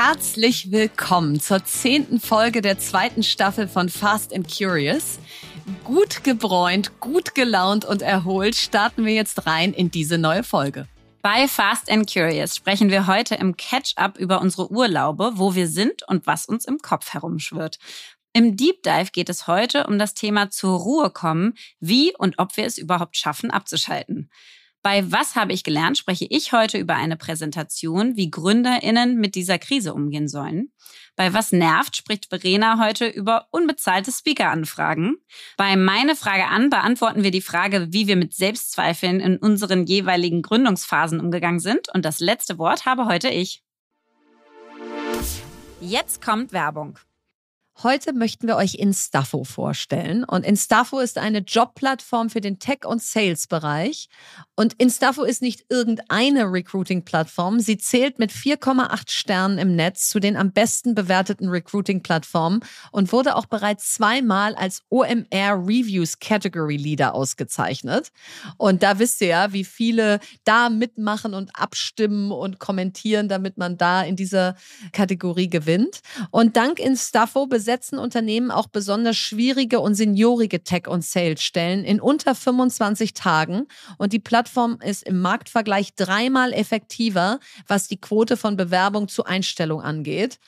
Herzlich willkommen zur zehnten Folge der zweiten Staffel von Fast and Curious. Gut gebräunt, gut gelaunt und erholt starten wir jetzt rein in diese neue Folge. Bei Fast and Curious sprechen wir heute im Catch-up über unsere Urlaube, wo wir sind und was uns im Kopf herumschwirrt. Im Deep Dive geht es heute um das Thema zur Ruhe kommen, wie und ob wir es überhaupt schaffen, abzuschalten. Bei Was habe ich gelernt spreche ich heute über eine Präsentation, wie GründerInnen mit dieser Krise umgehen sollen. Bei Was nervt spricht Verena heute über unbezahlte Speaker-Anfragen. Bei Meine Frage an beantworten wir die Frage, wie wir mit Selbstzweifeln in unseren jeweiligen Gründungsphasen umgegangen sind. Und das letzte Wort habe heute ich. Jetzt kommt Werbung. Heute möchten wir euch Instafo vorstellen. Und Instafo ist eine Jobplattform für den Tech- und Sales-Bereich. Und Instafo ist nicht irgendeine Recruiting-Plattform. Sie zählt mit 4,8 Sternen im Netz zu den am besten bewerteten Recruiting-Plattformen und wurde auch bereits zweimal als OMR Reviews Category Leader ausgezeichnet. Und da wisst ihr ja, wie viele da mitmachen und abstimmen und kommentieren, damit man da in dieser Kategorie gewinnt. Und dank Instafo besetzen Unternehmen auch besonders schwierige und seniorige Tech- und Sales-Stellen in unter 25 Tagen. Und die Plattform ist im Marktvergleich dreimal effektiver, was die Quote von Bewerbung zu Einstellung angeht.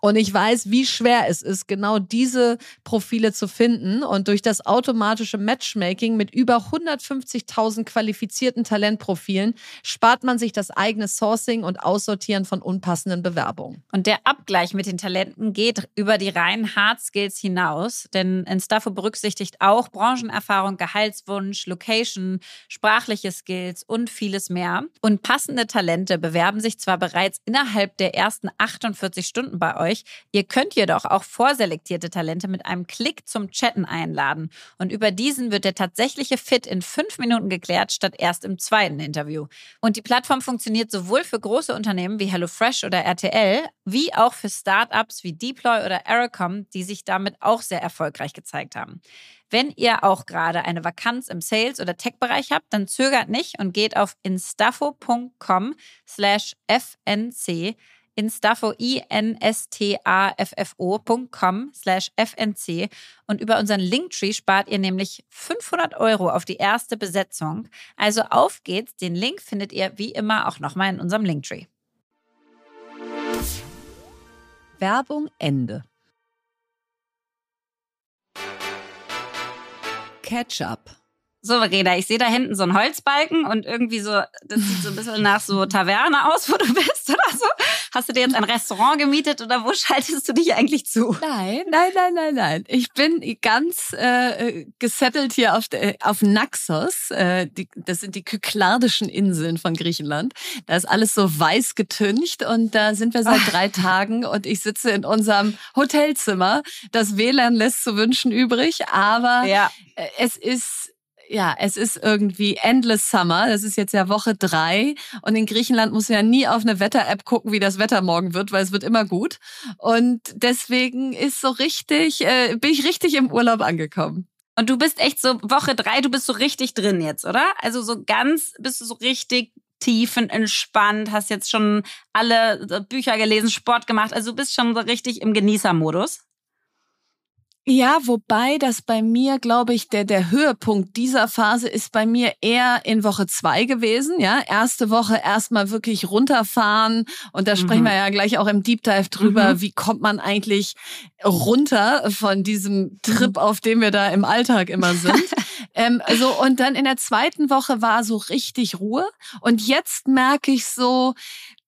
Und ich weiß, wie schwer es ist, genau diese Profile zu finden. Und durch das automatische Matchmaking mit über 150.000 qualifizierten Talentprofilen spart man sich das eigene Sourcing und Aussortieren von unpassenden Bewerbungen. Und der Abgleich mit den Talenten geht über die reinen Hard Skills hinaus, denn Instafo berücksichtigt auch Branchenerfahrung, Gehaltswunsch, Location, sprachliche Skills und vieles mehr. Und passende Talente bewerben sich zwar bereits innerhalb der ersten 48 Stunden bei euch, euch. Ihr könnt jedoch auch vorselektierte Talente mit einem Klick zum Chatten einladen. Und über diesen wird der tatsächliche Fit in fünf Minuten geklärt, statt erst im zweiten Interview. Und die Plattform funktioniert sowohl für große Unternehmen wie HelloFresh oder RTL, wie auch für Startups wie Deploy oder Aerocom, die sich damit auch sehr erfolgreich gezeigt haben. Wenn ihr auch gerade eine Vakanz im Sales- oder Tech-Bereich habt, dann zögert nicht und geht auf instafo.com slash fnc instafo, i-n-s-t-a-f-f-o.com slash fnc und über unseren Linktree spart ihr nämlich 500 Euro auf die erste Besetzung. Also auf geht's, den Link findet ihr wie immer auch nochmal in unserem Linktree. Werbung Ende. Ketchup. So, Verena, ich sehe da hinten so einen Holzbalken und irgendwie so, das sieht so ein bisschen nach so Taverne aus, wo du bist oder so. Hast du dir jetzt ein Restaurant gemietet oder wo schaltest du dich eigentlich zu? Nein, nein, nein, nein, nein. Ich bin ganz äh, gesettelt hier auf, auf Naxos. Äh, die, das sind die Kykladischen Inseln von Griechenland. Da ist alles so weiß getüncht und da sind wir seit drei Tagen und ich sitze in unserem Hotelzimmer. Das WLAN lässt zu wünschen übrig, aber ja. es ist ja, es ist irgendwie Endless Summer. Das ist jetzt ja Woche drei. Und in Griechenland muss ja nie auf eine Wetter-App gucken, wie das Wetter morgen wird, weil es wird immer gut. Und deswegen ist so richtig, äh, bin ich richtig im Urlaub angekommen. Und du bist echt so Woche drei, du bist so richtig drin jetzt, oder? Also so ganz, bist du so richtig tiefenentspannt, hast jetzt schon alle äh, Bücher gelesen, Sport gemacht, also du bist schon so richtig im Genießermodus. Ja, wobei das bei mir, glaube ich, der, der Höhepunkt dieser Phase ist bei mir eher in Woche zwei gewesen. Ja, erste Woche erstmal wirklich runterfahren. Und da sprechen mhm. wir ja gleich auch im Deep Dive drüber. Mhm. Wie kommt man eigentlich runter von diesem Trip, mhm. auf dem wir da im Alltag immer sind? ähm, so, und dann in der zweiten Woche war so richtig Ruhe. Und jetzt merke ich so,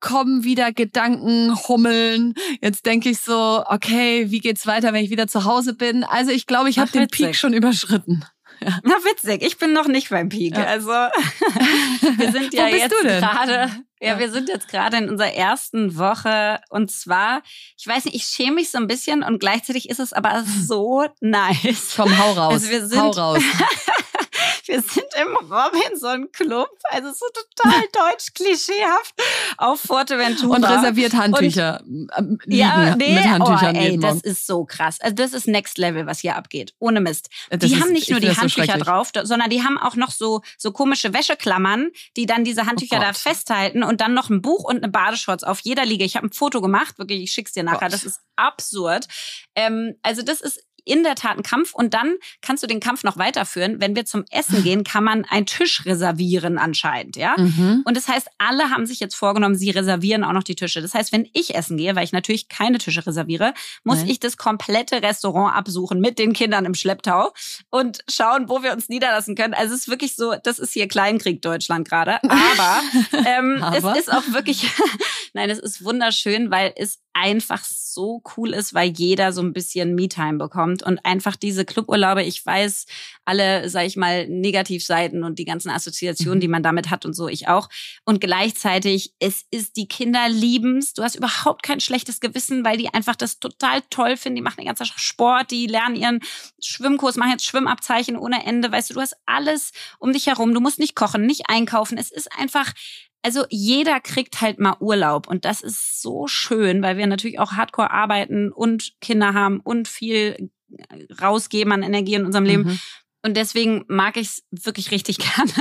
kommen wieder Gedanken, hummeln. Jetzt denke ich so, okay, wie geht's weiter, wenn ich wieder zu Hause bin? Also ich glaube, ich habe den Peak schon überschritten. Ja. Na witzig, ich bin noch nicht beim Peak. Ja. Also wir sind ja jetzt gerade, ja, wir sind jetzt gerade in unserer ersten Woche und zwar, ich weiß nicht, ich schäme mich so ein bisschen und gleichzeitig ist es aber so nice. Komm, hau raus. Also wir sind, hau raus. wir sind im Robinson Club, also so total deutsch klischeehaft auf Forteventura. Und reserviert Handtücher. Und, ja, nee, mit Handtüchern oh, ey, das ist so krass. Also das ist Next Level, was hier abgeht. Ohne Mist. Das die ist, haben nicht nur die Handtücher drauf, sondern die haben auch noch so, so komische Wäscheklammern, die dann diese Handtücher oh da festhalten und dann noch ein Buch und eine Badeshorts auf jeder Liege. Ich habe ein Foto gemacht, wirklich, ich schick's dir nachher. Das ist absurd. Ähm, also das ist in der Tat ein Kampf und dann kannst du den Kampf noch weiterführen. Wenn wir zum Essen gehen, kann man einen Tisch reservieren anscheinend, ja? Mhm. Und das heißt, alle haben sich jetzt vorgenommen, sie reservieren auch noch die Tische. Das heißt, wenn ich essen gehe, weil ich natürlich keine Tische reserviere, muss Nein. ich das komplette Restaurant absuchen mit den Kindern im Schlepptau und schauen, wo wir uns niederlassen können. Also es ist wirklich so, das ist hier Kleinkrieg Deutschland gerade. Aber, ähm, Aber? es ist auch wirklich, nein, es ist wunderschön, weil es einfach so cool ist, weil jeder so ein bisschen Me-Time bekommt und einfach diese Cluburlaube, ich weiß alle, sag ich mal, Negativseiten und die ganzen Assoziationen, mhm. die man damit hat und so, ich auch. Und gleichzeitig, es ist die Kinder liebens. Du hast überhaupt kein schlechtes Gewissen, weil die einfach das total toll finden. Die machen den ganzen Sport, die lernen ihren Schwimmkurs, machen jetzt Schwimmabzeichen ohne Ende. Weißt du, du hast alles um dich herum. Du musst nicht kochen, nicht einkaufen. Es ist einfach also jeder kriegt halt mal Urlaub und das ist so schön, weil wir natürlich auch hardcore arbeiten und Kinder haben und viel rausgeben an Energie in unserem Leben. Mhm. Und deswegen mag ich es wirklich richtig gerne.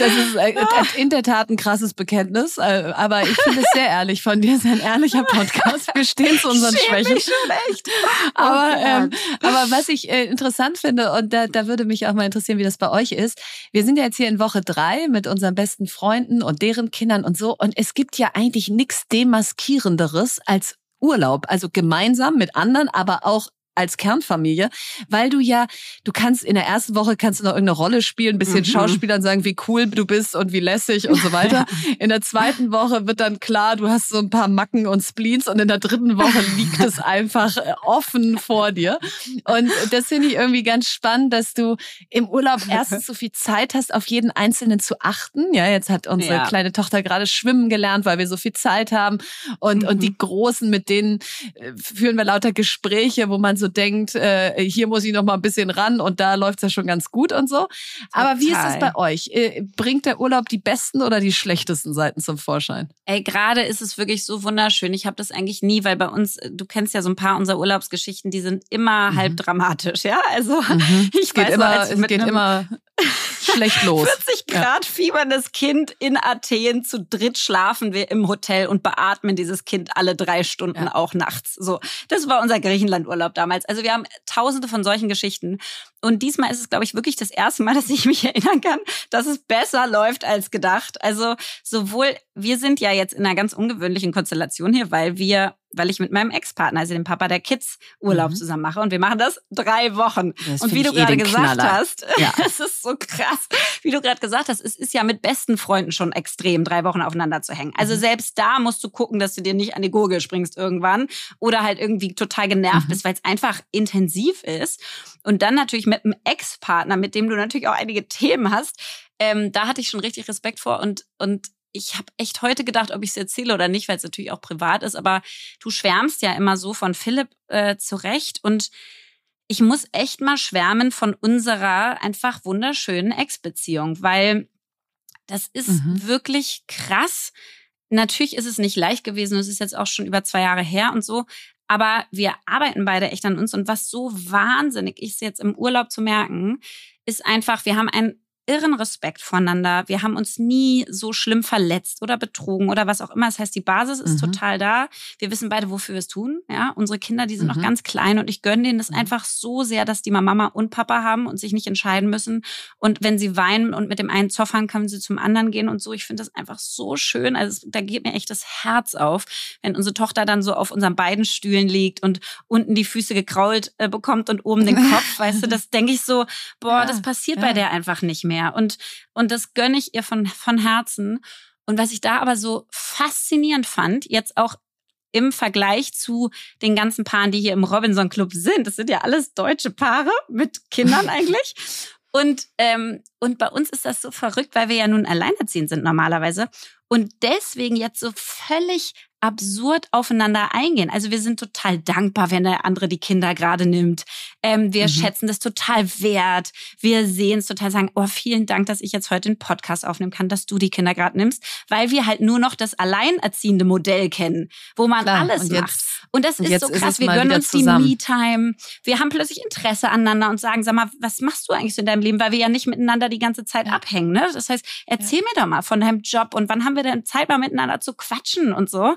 Das ist äh, in der Tat ein krasses Bekenntnis, äh, aber ich finde es sehr ehrlich von dir, sehr ein ehrlicher Podcast. Wir stehen zu unseren Schwächen. Mich schon echt. Aber, oh ähm, aber was ich äh, interessant finde, und da, da würde mich auch mal interessieren, wie das bei euch ist. Wir sind ja jetzt hier in Woche drei mit unseren besten Freunden und deren Kindern und so. Und es gibt ja eigentlich nichts Demaskierenderes als Urlaub, also gemeinsam mit anderen, aber auch als Kernfamilie, weil du ja, du kannst in der ersten Woche kannst du noch irgendeine Rolle spielen, ein bisschen mhm. Schauspielern sagen, wie cool du bist und wie lässig und so weiter. In der zweiten Woche wird dann klar, du hast so ein paar Macken und Spleens und in der dritten Woche liegt es einfach äh, offen vor dir. Und das finde ich irgendwie ganz spannend, dass du im Urlaub erstens so viel Zeit hast, auf jeden Einzelnen zu achten. Ja, jetzt hat unsere ja. kleine Tochter gerade schwimmen gelernt, weil wir so viel Zeit haben und, mhm. und die Großen, mit denen äh, führen wir lauter Gespräche, wo man so denkt, äh, hier muss ich noch mal ein bisschen ran und da läuft's ja schon ganz gut und so. Aber wie ist das bei euch? Äh, bringt der Urlaub die besten oder die schlechtesten Seiten zum Vorschein? Ey, gerade ist es wirklich so wunderschön. Ich habe das eigentlich nie, weil bei uns, du kennst ja so ein paar unserer Urlaubsgeschichten, die sind immer mhm. halb dramatisch, ja? Also mhm. ich es geht weiß immer, so, es geht immer schlecht los. 40 Grad ja. fieberndes Kind in Athen. Zu dritt schlafen wir im Hotel und beatmen dieses Kind alle drei Stunden, ja. auch nachts. So, das war unser Griechenlandurlaub damals. Also wir haben tausende von solchen Geschichten. Und diesmal ist es, glaube ich, wirklich das erste Mal, dass ich mich erinnern kann, dass es besser läuft als gedacht. Also sowohl, wir sind ja jetzt in einer ganz ungewöhnlichen Konstellation hier, weil wir weil ich mit meinem Ex-Partner, also dem Papa der Kids, Urlaub mhm. zusammen mache. Und wir machen das drei Wochen. Das und wie du eh gerade gesagt Knaller. hast, ja. es ist so krass, wie du gerade gesagt hast, es ist ja mit besten Freunden schon extrem, drei Wochen aufeinander zu hängen. Also mhm. selbst da musst du gucken, dass du dir nicht an die Gurgel springst irgendwann oder halt irgendwie total genervt mhm. bist, weil es einfach intensiv ist. Und dann natürlich mit einem Ex-Partner, mit dem du natürlich auch einige Themen hast, ähm, da hatte ich schon richtig Respekt vor und, und ich habe echt heute gedacht, ob ich es erzähle oder nicht, weil es natürlich auch privat ist, aber du schwärmst ja immer so von Philipp äh, zurecht und ich muss echt mal schwärmen von unserer einfach wunderschönen Ex-Beziehung, weil das ist mhm. wirklich krass. Natürlich ist es nicht leicht gewesen, es ist jetzt auch schon über zwei Jahre her und so, aber wir arbeiten beide echt an uns und was so wahnsinnig ist jetzt im Urlaub zu merken, ist einfach, wir haben ein irren Respekt voneinander. Wir haben uns nie so schlimm verletzt oder betrogen oder was auch immer. Das heißt, die Basis ist mhm. total da. Wir wissen beide, wofür wir es tun. Ja, unsere Kinder, die sind mhm. noch ganz klein und ich gönne denen das mhm. einfach so sehr, dass die mal Mama und Papa haben und sich nicht entscheiden müssen. Und wenn sie weinen und mit dem einen zoffern, können sie zum anderen gehen und so. Ich finde das einfach so schön. Also da geht mir echt das Herz auf, wenn unsere Tochter dann so auf unseren beiden Stühlen liegt und unten die Füße gekrault äh, bekommt und oben den Kopf. weißt du, das denke ich so, boah, ja, das passiert ja. bei der einfach nicht mehr mehr. Und, und das gönne ich ihr von, von Herzen. Und was ich da aber so faszinierend fand, jetzt auch im Vergleich zu den ganzen Paaren, die hier im Robinson Club sind, das sind ja alles deutsche Paare mit Kindern eigentlich. Und, ähm, und bei uns ist das so verrückt, weil wir ja nun alleinerziehend sind normalerweise. Und deswegen jetzt so völlig absurd aufeinander eingehen. Also wir sind total dankbar, wenn der andere die Kinder gerade nimmt. Ähm, wir mhm. schätzen das total wert. Wir sehen es total sagen, oh, vielen Dank, dass ich jetzt heute den Podcast aufnehmen kann, dass du die Kinder gerade nimmst, weil wir halt nur noch das alleinerziehende Modell kennen, wo man Klar, alles und macht. und das und ist so krass. Ist wir gönnen uns zusammen. die Me-Time. Wir haben plötzlich Interesse aneinander und sagen, sag mal, was machst du eigentlich so in deinem Leben? Weil wir ja nicht miteinander die ganze Zeit ja. abhängen. Ne? Das heißt, erzähl ja. mir doch mal von deinem Job und wann haben wir denn Zeit, mal miteinander zu quatschen und so.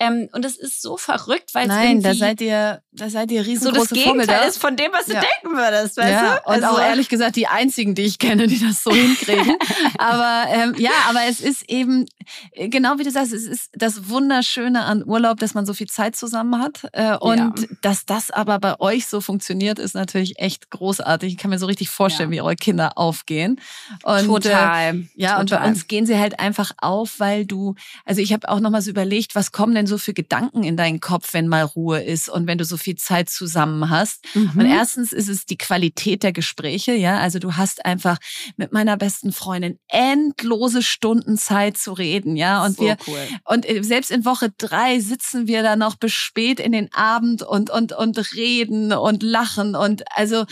Ähm, und das ist so verrückt, weil Nein, da seid ihr, da seid ihr riesengroße so das Gegenteil Vorbilder. ist von dem, was du ja. denken würdest, weißt ja, du? Und also, auch ehrlich gesagt die einzigen, die ich kenne, die das so hinkriegen. aber ähm, ja, aber es ist eben äh, genau wie du sagst, es ist das Wunderschöne an Urlaub, dass man so viel Zeit zusammen hat äh, und ja. dass das aber bei euch so funktioniert, ist natürlich echt großartig. Ich kann mir so richtig vorstellen, wie eure Kinder aufgehen. Und, Total. Äh, ja, Total. und bei uns gehen sie halt einfach auf, weil du, also ich habe auch noch mal so überlegt, was kommen denn so für Gedanken in deinen Kopf, wenn mal Ruhe ist und wenn du so viel Zeit zusammen hast. Mhm. Und erstens ist es die Qualität der Gespräche, ja. Also du hast einfach mit meiner besten Freundin endlose Stunden Zeit zu reden, ja. Und so wir cool. und äh, selbst in Woche drei sitzen wir da noch bis spät in den Abend und und und reden und lachen und also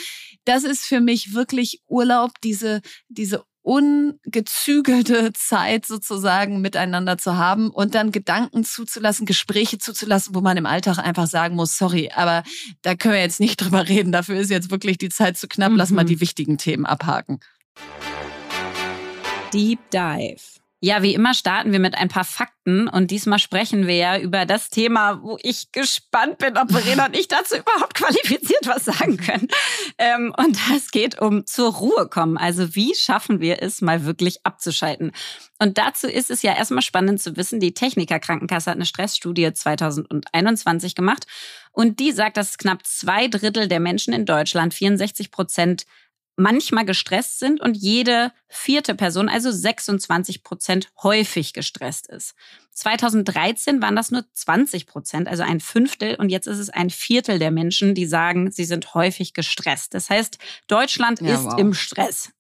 das ist für mich wirklich Urlaub, diese diese ungezügelte Zeit sozusagen miteinander zu haben und dann Gedanken zuzulassen, Gespräche zuzulassen, wo man im Alltag einfach sagen muss, sorry, aber da können wir jetzt nicht drüber reden. Dafür ist jetzt wirklich die Zeit zu knapp. Lass mal mhm. die wichtigen Themen abhaken. Deep Dive. Ja, wie immer starten wir mit ein paar Fakten und diesmal sprechen wir ja über das Thema, wo ich gespannt bin, ob Verena und ich dazu überhaupt qualifiziert was sagen können. Ähm, und das geht um zur Ruhe kommen. Also wie schaffen wir es, mal wirklich abzuschalten? Und dazu ist es ja erstmal spannend zu wissen, die Techniker Krankenkasse hat eine Stressstudie 2021 gemacht und die sagt, dass knapp zwei Drittel der Menschen in Deutschland, 64 Prozent, manchmal gestresst sind und jede vierte Person, also 26 Prozent, häufig gestresst ist. 2013 waren das nur 20 Prozent, also ein Fünftel. Und jetzt ist es ein Viertel der Menschen, die sagen, sie sind häufig gestresst. Das heißt, Deutschland ja, ist wow. im Stress.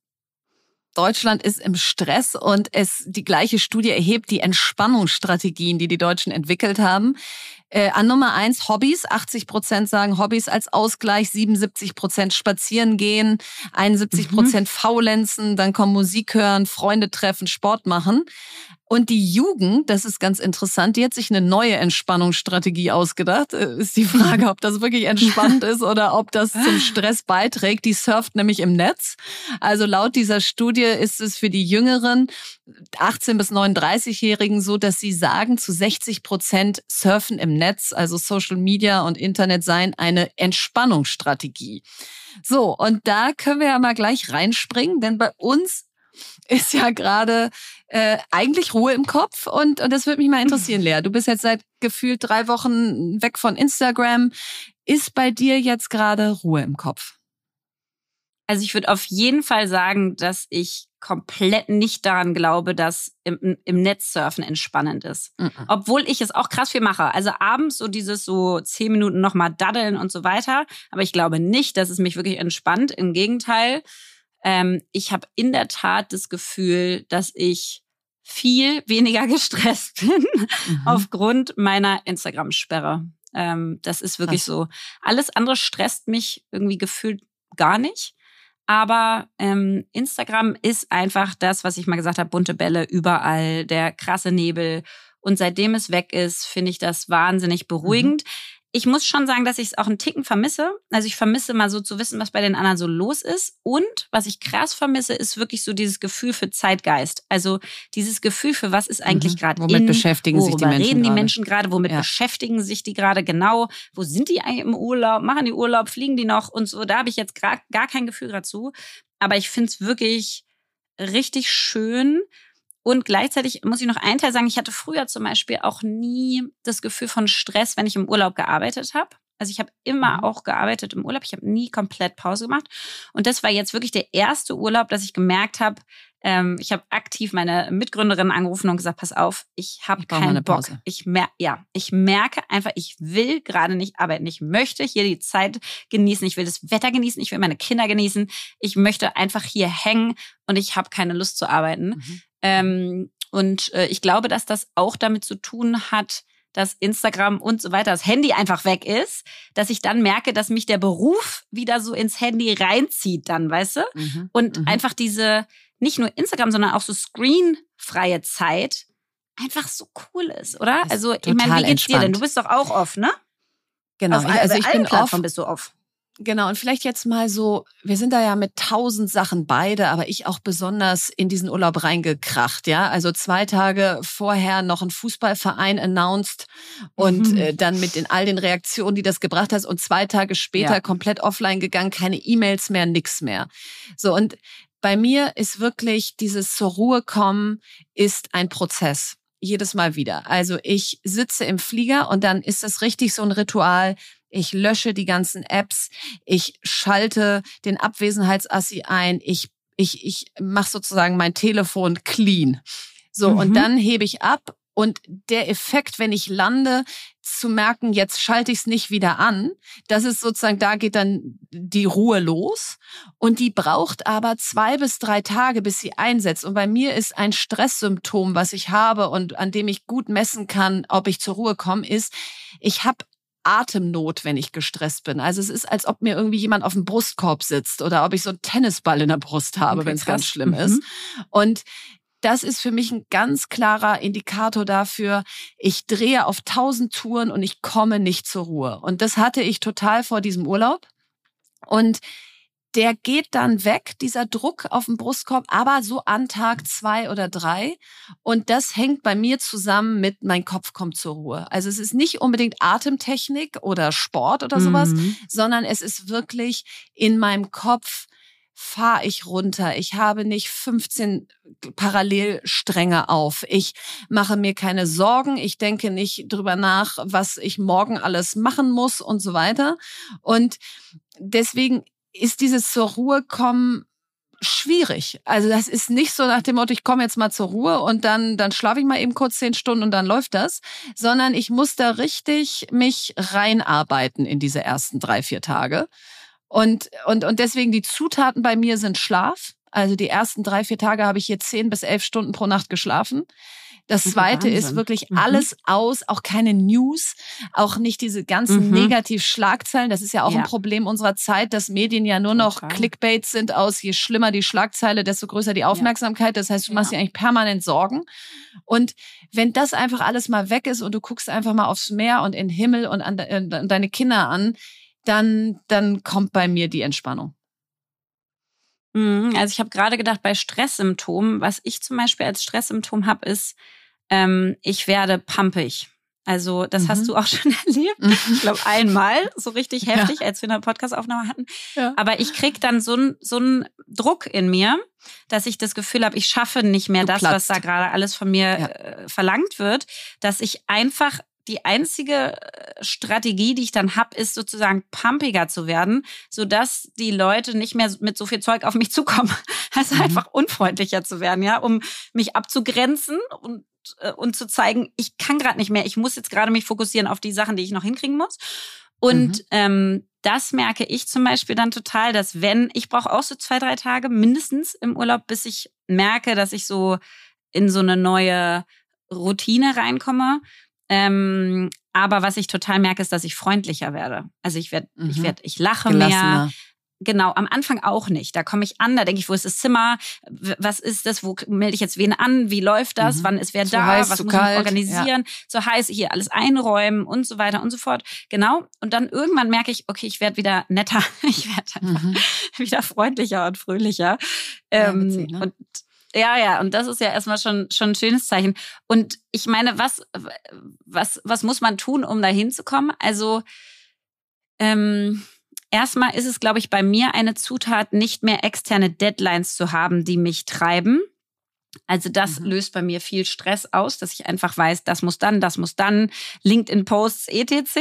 Deutschland ist im Stress und es die gleiche Studie erhebt die Entspannungsstrategien, die die Deutschen entwickelt haben. Äh, an Nummer eins Hobbys. 80 Prozent sagen Hobbys als Ausgleich, 77 Prozent spazieren gehen, 71 Prozent mhm. faulenzen, dann kommen Musik hören, Freunde treffen, Sport machen. Und die Jugend, das ist ganz interessant, die hat sich eine neue Entspannungsstrategie ausgedacht. Äh, ist die Frage, ob das wirklich entspannt ist oder ob das zum Stress beiträgt. Die surft nämlich im Netz. Also laut dieser Studie ist es für die Jüngeren 18 bis 39-Jährigen so, dass sie sagen, zu 60 Prozent Surfen im Netz, also Social Media und Internet seien eine Entspannungsstrategie. So, und da können wir ja mal gleich reinspringen, denn bei uns ist ja gerade äh, eigentlich Ruhe im Kopf und, und das würde mich mal interessieren, Lea. Du bist jetzt seit gefühlt drei Wochen weg von Instagram. Ist bei dir jetzt gerade Ruhe im Kopf? Also ich würde auf jeden Fall sagen, dass ich komplett nicht daran glaube, dass im, im Netzsurfen entspannend ist. Mhm. Obwohl ich es auch krass viel mache. Also abends so dieses so zehn Minuten nochmal daddeln und so weiter. Aber ich glaube nicht, dass es mich wirklich entspannt. Im Gegenteil, ähm, ich habe in der Tat das Gefühl, dass ich viel weniger gestresst bin mhm. aufgrund meiner Instagram-Sperre. Ähm, das ist wirklich Was? so. Alles andere stresst mich irgendwie gefühlt gar nicht. Aber ähm, Instagram ist einfach das, was ich mal gesagt habe, bunte Bälle überall, der krasse Nebel. Und seitdem es weg ist, finde ich das wahnsinnig beruhigend. Mhm ich muss schon sagen, dass ich es auch einen Ticken vermisse. Also ich vermisse mal so zu wissen, was bei den anderen so los ist. Und was ich krass vermisse, ist wirklich so dieses Gefühl für Zeitgeist. Also dieses Gefühl für was ist eigentlich mhm. gerade Womit in, beschäftigen sich die Menschen reden die Menschen gerade? Womit ja. beschäftigen sich die gerade genau? Wo sind die eigentlich im Urlaub? Machen die Urlaub? Fliegen die noch? Und so, da habe ich jetzt gar, gar kein Gefühl dazu. Aber ich finde es wirklich richtig schön, und gleichzeitig muss ich noch einen Teil sagen, ich hatte früher zum Beispiel auch nie das Gefühl von Stress, wenn ich im Urlaub gearbeitet habe. Also ich habe immer mhm. auch gearbeitet im Urlaub. Ich habe nie komplett Pause gemacht. Und das war jetzt wirklich der erste Urlaub, dass ich gemerkt habe, ähm, ich habe aktiv meine Mitgründerin angerufen und gesagt, pass auf, ich habe keinen Bock. Pause. Ich mer ja, ich merke einfach, ich will gerade nicht arbeiten. Ich möchte hier die Zeit genießen. Ich will das Wetter genießen. Ich will meine Kinder genießen. Ich möchte einfach hier hängen und ich habe keine Lust zu arbeiten. Mhm. Ähm, und äh, ich glaube, dass das auch damit zu tun hat, dass Instagram und so weiter, das Handy einfach weg ist, dass ich dann merke, dass mich der Beruf wieder so ins Handy reinzieht dann, weißt du? Mhm. Und mhm. einfach diese, nicht nur Instagram, sondern auch so screenfreie Zeit einfach so cool ist, oder? Ist also, ich meine, wie geht's entspannt. dir denn? Du bist doch auch off, ne? Genau, auf, also ich bin off. bist du off. Genau, und vielleicht jetzt mal so, wir sind da ja mit tausend Sachen beide, aber ich auch besonders in diesen Urlaub reingekracht, ja. Also zwei Tage vorher noch ein Fußballverein announced und mhm. äh, dann mit den all den Reaktionen, die das gebracht hat und zwei Tage später ja. komplett offline gegangen, keine E-Mails mehr, nix mehr. So, und bei mir ist wirklich dieses zur Ruhe kommen ist ein Prozess jedes Mal wieder. Also ich sitze im Flieger und dann ist es richtig so ein Ritual. Ich lösche die ganzen Apps, ich schalte den Abwesenheitsassi ein, ich ich ich mache sozusagen mein Telefon clean. So mhm. und dann hebe ich ab und der Effekt, wenn ich lande, zu merken, jetzt schalte ich es nicht wieder an, das ist sozusagen, da geht dann die Ruhe los. Und die braucht aber zwei bis drei Tage, bis sie einsetzt. Und bei mir ist ein Stresssymptom, was ich habe und an dem ich gut messen kann, ob ich zur Ruhe komme, ist, ich habe Atemnot, wenn ich gestresst bin. Also es ist, als ob mir irgendwie jemand auf dem Brustkorb sitzt oder ob ich so einen Tennisball in der Brust habe, okay, wenn es ganz schlimm mhm. ist. Und das ist für mich ein ganz klarer Indikator dafür, ich drehe auf tausend Touren und ich komme nicht zur Ruhe. Und das hatte ich total vor diesem Urlaub. Und der geht dann weg, dieser Druck auf dem Brustkorb, aber so an Tag zwei oder drei. Und das hängt bei mir zusammen mit mein Kopf kommt zur Ruhe. Also es ist nicht unbedingt Atemtechnik oder Sport oder sowas, mhm. sondern es ist wirklich in meinem Kopf fahre ich runter. Ich habe nicht 15 Parallelstränge auf. Ich mache mir keine Sorgen. Ich denke nicht drüber nach, was ich morgen alles machen muss und so weiter. Und deswegen ist dieses zur Ruhe kommen schwierig. Also das ist nicht so nach dem Motto, ich komme jetzt mal zur Ruhe und dann, dann schlafe ich mal eben kurz zehn Stunden und dann läuft das, sondern ich muss da richtig mich reinarbeiten in diese ersten drei, vier Tage. Und, und, und deswegen die Zutaten bei mir sind Schlaf. Also die ersten drei, vier Tage habe ich hier zehn bis elf Stunden pro Nacht geschlafen. Das zweite Wahnsinn. ist wirklich mhm. alles aus, auch keine News, auch nicht diese ganzen mhm. Negativ-Schlagzeilen. Das ist ja auch ja. ein Problem unserer Zeit, dass Medien ja nur noch Total. Clickbaits sind aus, je schlimmer die Schlagzeile, desto größer die Aufmerksamkeit. Das heißt, du machst ja. dir eigentlich permanent Sorgen. Und wenn das einfach alles mal weg ist und du guckst einfach mal aufs Meer und in den Himmel und an, an deine Kinder an, dann, dann kommt bei mir die Entspannung. Mhm, also ich habe gerade gedacht, bei Stresssymptomen, was ich zum Beispiel als Stresssymptom habe, ist, ähm, ich werde pumpig. Also das mhm. hast du auch schon erlebt. Mhm. Ich glaube einmal so richtig heftig, ja. als wir eine Podcastaufnahme hatten. Ja. Aber ich krieg dann so einen so einen Druck in mir, dass ich das Gefühl habe, ich schaffe nicht mehr du das, platzt. was da gerade alles von mir ja. äh, verlangt wird, dass ich einfach die einzige äh, Strategie, die ich dann habe, ist sozusagen pumpiger zu werden, so dass die Leute nicht mehr mit so viel Zeug auf mich zukommen. Also mhm. einfach unfreundlicher zu werden, ja, um mich abzugrenzen und und zu zeigen, ich kann gerade nicht mehr, ich muss jetzt gerade mich fokussieren auf die Sachen, die ich noch hinkriegen muss. Und mhm. ähm, das merke ich zum Beispiel dann total, dass wenn, ich brauche auch so zwei, drei Tage mindestens im Urlaub, bis ich merke, dass ich so in so eine neue Routine reinkomme, ähm, aber was ich total merke, ist, dass ich freundlicher werde. Also ich werde, mhm. ich werde, ich lache mehr. Genau, am Anfang auch nicht. Da komme ich an, da denke ich, wo ist das Zimmer? Was ist das? Wo melde ich jetzt wen an? Wie läuft das? Mhm. Wann ist wer zu da? Heiß, was muss kalt. ich organisieren? Ja. So heiß, hier alles einräumen und so weiter und so fort. Genau. Und dann irgendwann merke ich, okay, ich werde wieder netter. Ich werde einfach mhm. wieder freundlicher und fröhlicher. Ähm, ja, witzig, ne? Und ja, ja, und das ist ja erstmal schon, schon ein schönes Zeichen. Und ich meine, was, was, was muss man tun, um da hinzukommen? Also, ähm, erstmal ist es, glaube ich, bei mir eine Zutat, nicht mehr externe Deadlines zu haben, die mich treiben. Also das mhm. löst bei mir viel Stress aus, dass ich einfach weiß, das muss dann, das muss dann, LinkedIn-Posts, etc.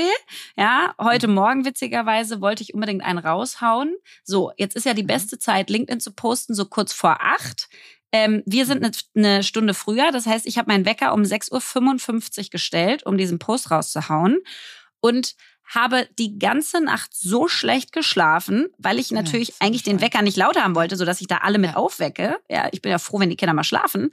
Ja, heute mhm. Morgen witzigerweise wollte ich unbedingt einen raushauen. So, jetzt ist ja die mhm. beste Zeit, LinkedIn zu posten, so kurz vor acht. Ähm, wir sind eine, eine Stunde früher. Das heißt, ich habe meinen Wecker um 6.55 Uhr gestellt, um diesen Post rauszuhauen. Und habe die ganze Nacht so schlecht geschlafen, weil ich natürlich ja, eigentlich den Wecker nicht lauter haben wollte, so dass ich da alle mit aufwecke. Ja, ich bin ja froh, wenn die Kinder mal schlafen.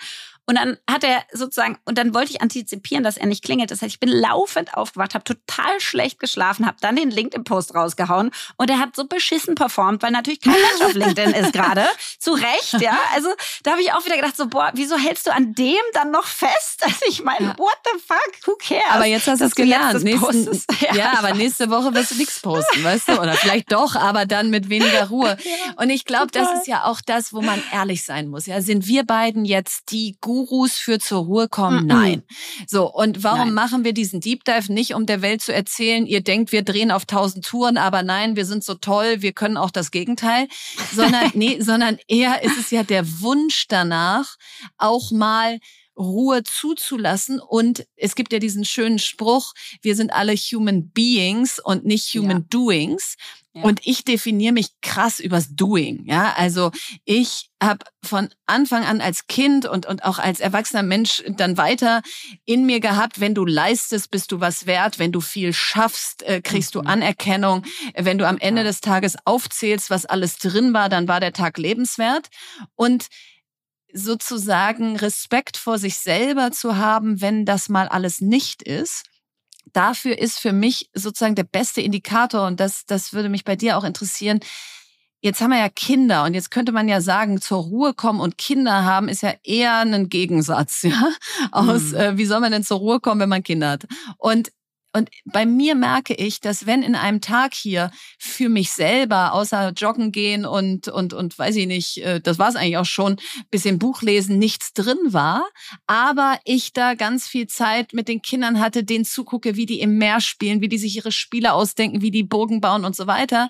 Und dann hat er sozusagen, und dann wollte ich antizipieren, dass er nicht klingelt. Das heißt, ich bin laufend aufgewacht, habe total schlecht geschlafen, habe dann den LinkedIn-Post rausgehauen und er hat so beschissen performt, weil natürlich kein Mensch auf LinkedIn ist gerade. Zu Recht, ja. Also da habe ich auch wieder gedacht, so, boah, wieso hältst du an dem dann noch fest? Also ich meine, what the fuck, who cares? Aber jetzt hast du es gelernt. Nächsten, ja, ja aber nächste Woche wirst du nichts posten, weißt du? Oder vielleicht doch, aber dann mit weniger Ruhe. Ja, und ich glaube, das ist ja auch das, wo man ehrlich sein muss. Ja, sind wir beiden jetzt die Gurus für zur Ruhe kommen? Mm -mm. Nein. So, und warum nein. machen wir diesen Deep Dive nicht, um der Welt zu erzählen, ihr denkt, wir drehen auf tausend Touren, aber nein, wir sind so toll, wir können auch das Gegenteil, sondern nee, sondern eher ist es ja der Wunsch danach, auch mal Ruhe zuzulassen. Und es gibt ja diesen schönen Spruch, wir sind alle Human Beings und nicht Human ja. Doings. Ja. Und ich definiere mich krass übers Doing. Ja, also ich habe von Anfang an als Kind und, und auch als erwachsener Mensch dann weiter in mir gehabt, wenn du leistest, bist du was wert, wenn du viel schaffst, äh, kriegst mhm. du Anerkennung, wenn du am Ende des Tages aufzählst, was alles drin war, dann war der Tag lebenswert. Und sozusagen Respekt vor sich selber zu haben, wenn das mal alles nicht ist. Dafür ist für mich sozusagen der beste Indikator und das, das würde mich bei dir auch interessieren. Jetzt haben wir ja Kinder und jetzt könnte man ja sagen, zur Ruhe kommen und Kinder haben ist ja eher ein Gegensatz, ja, aus, mhm. äh, wie soll man denn zur Ruhe kommen, wenn man Kinder hat? Und und bei mir merke ich, dass wenn in einem Tag hier für mich selber, außer joggen gehen und, und, und weiß ich nicht, äh, das war es eigentlich auch schon, bisschen Buch lesen, nichts drin war, aber ich da ganz viel Zeit mit den Kindern hatte, denen zugucke, wie die im Meer spielen, wie die sich ihre Spiele ausdenken, wie die Burgen bauen und so weiter,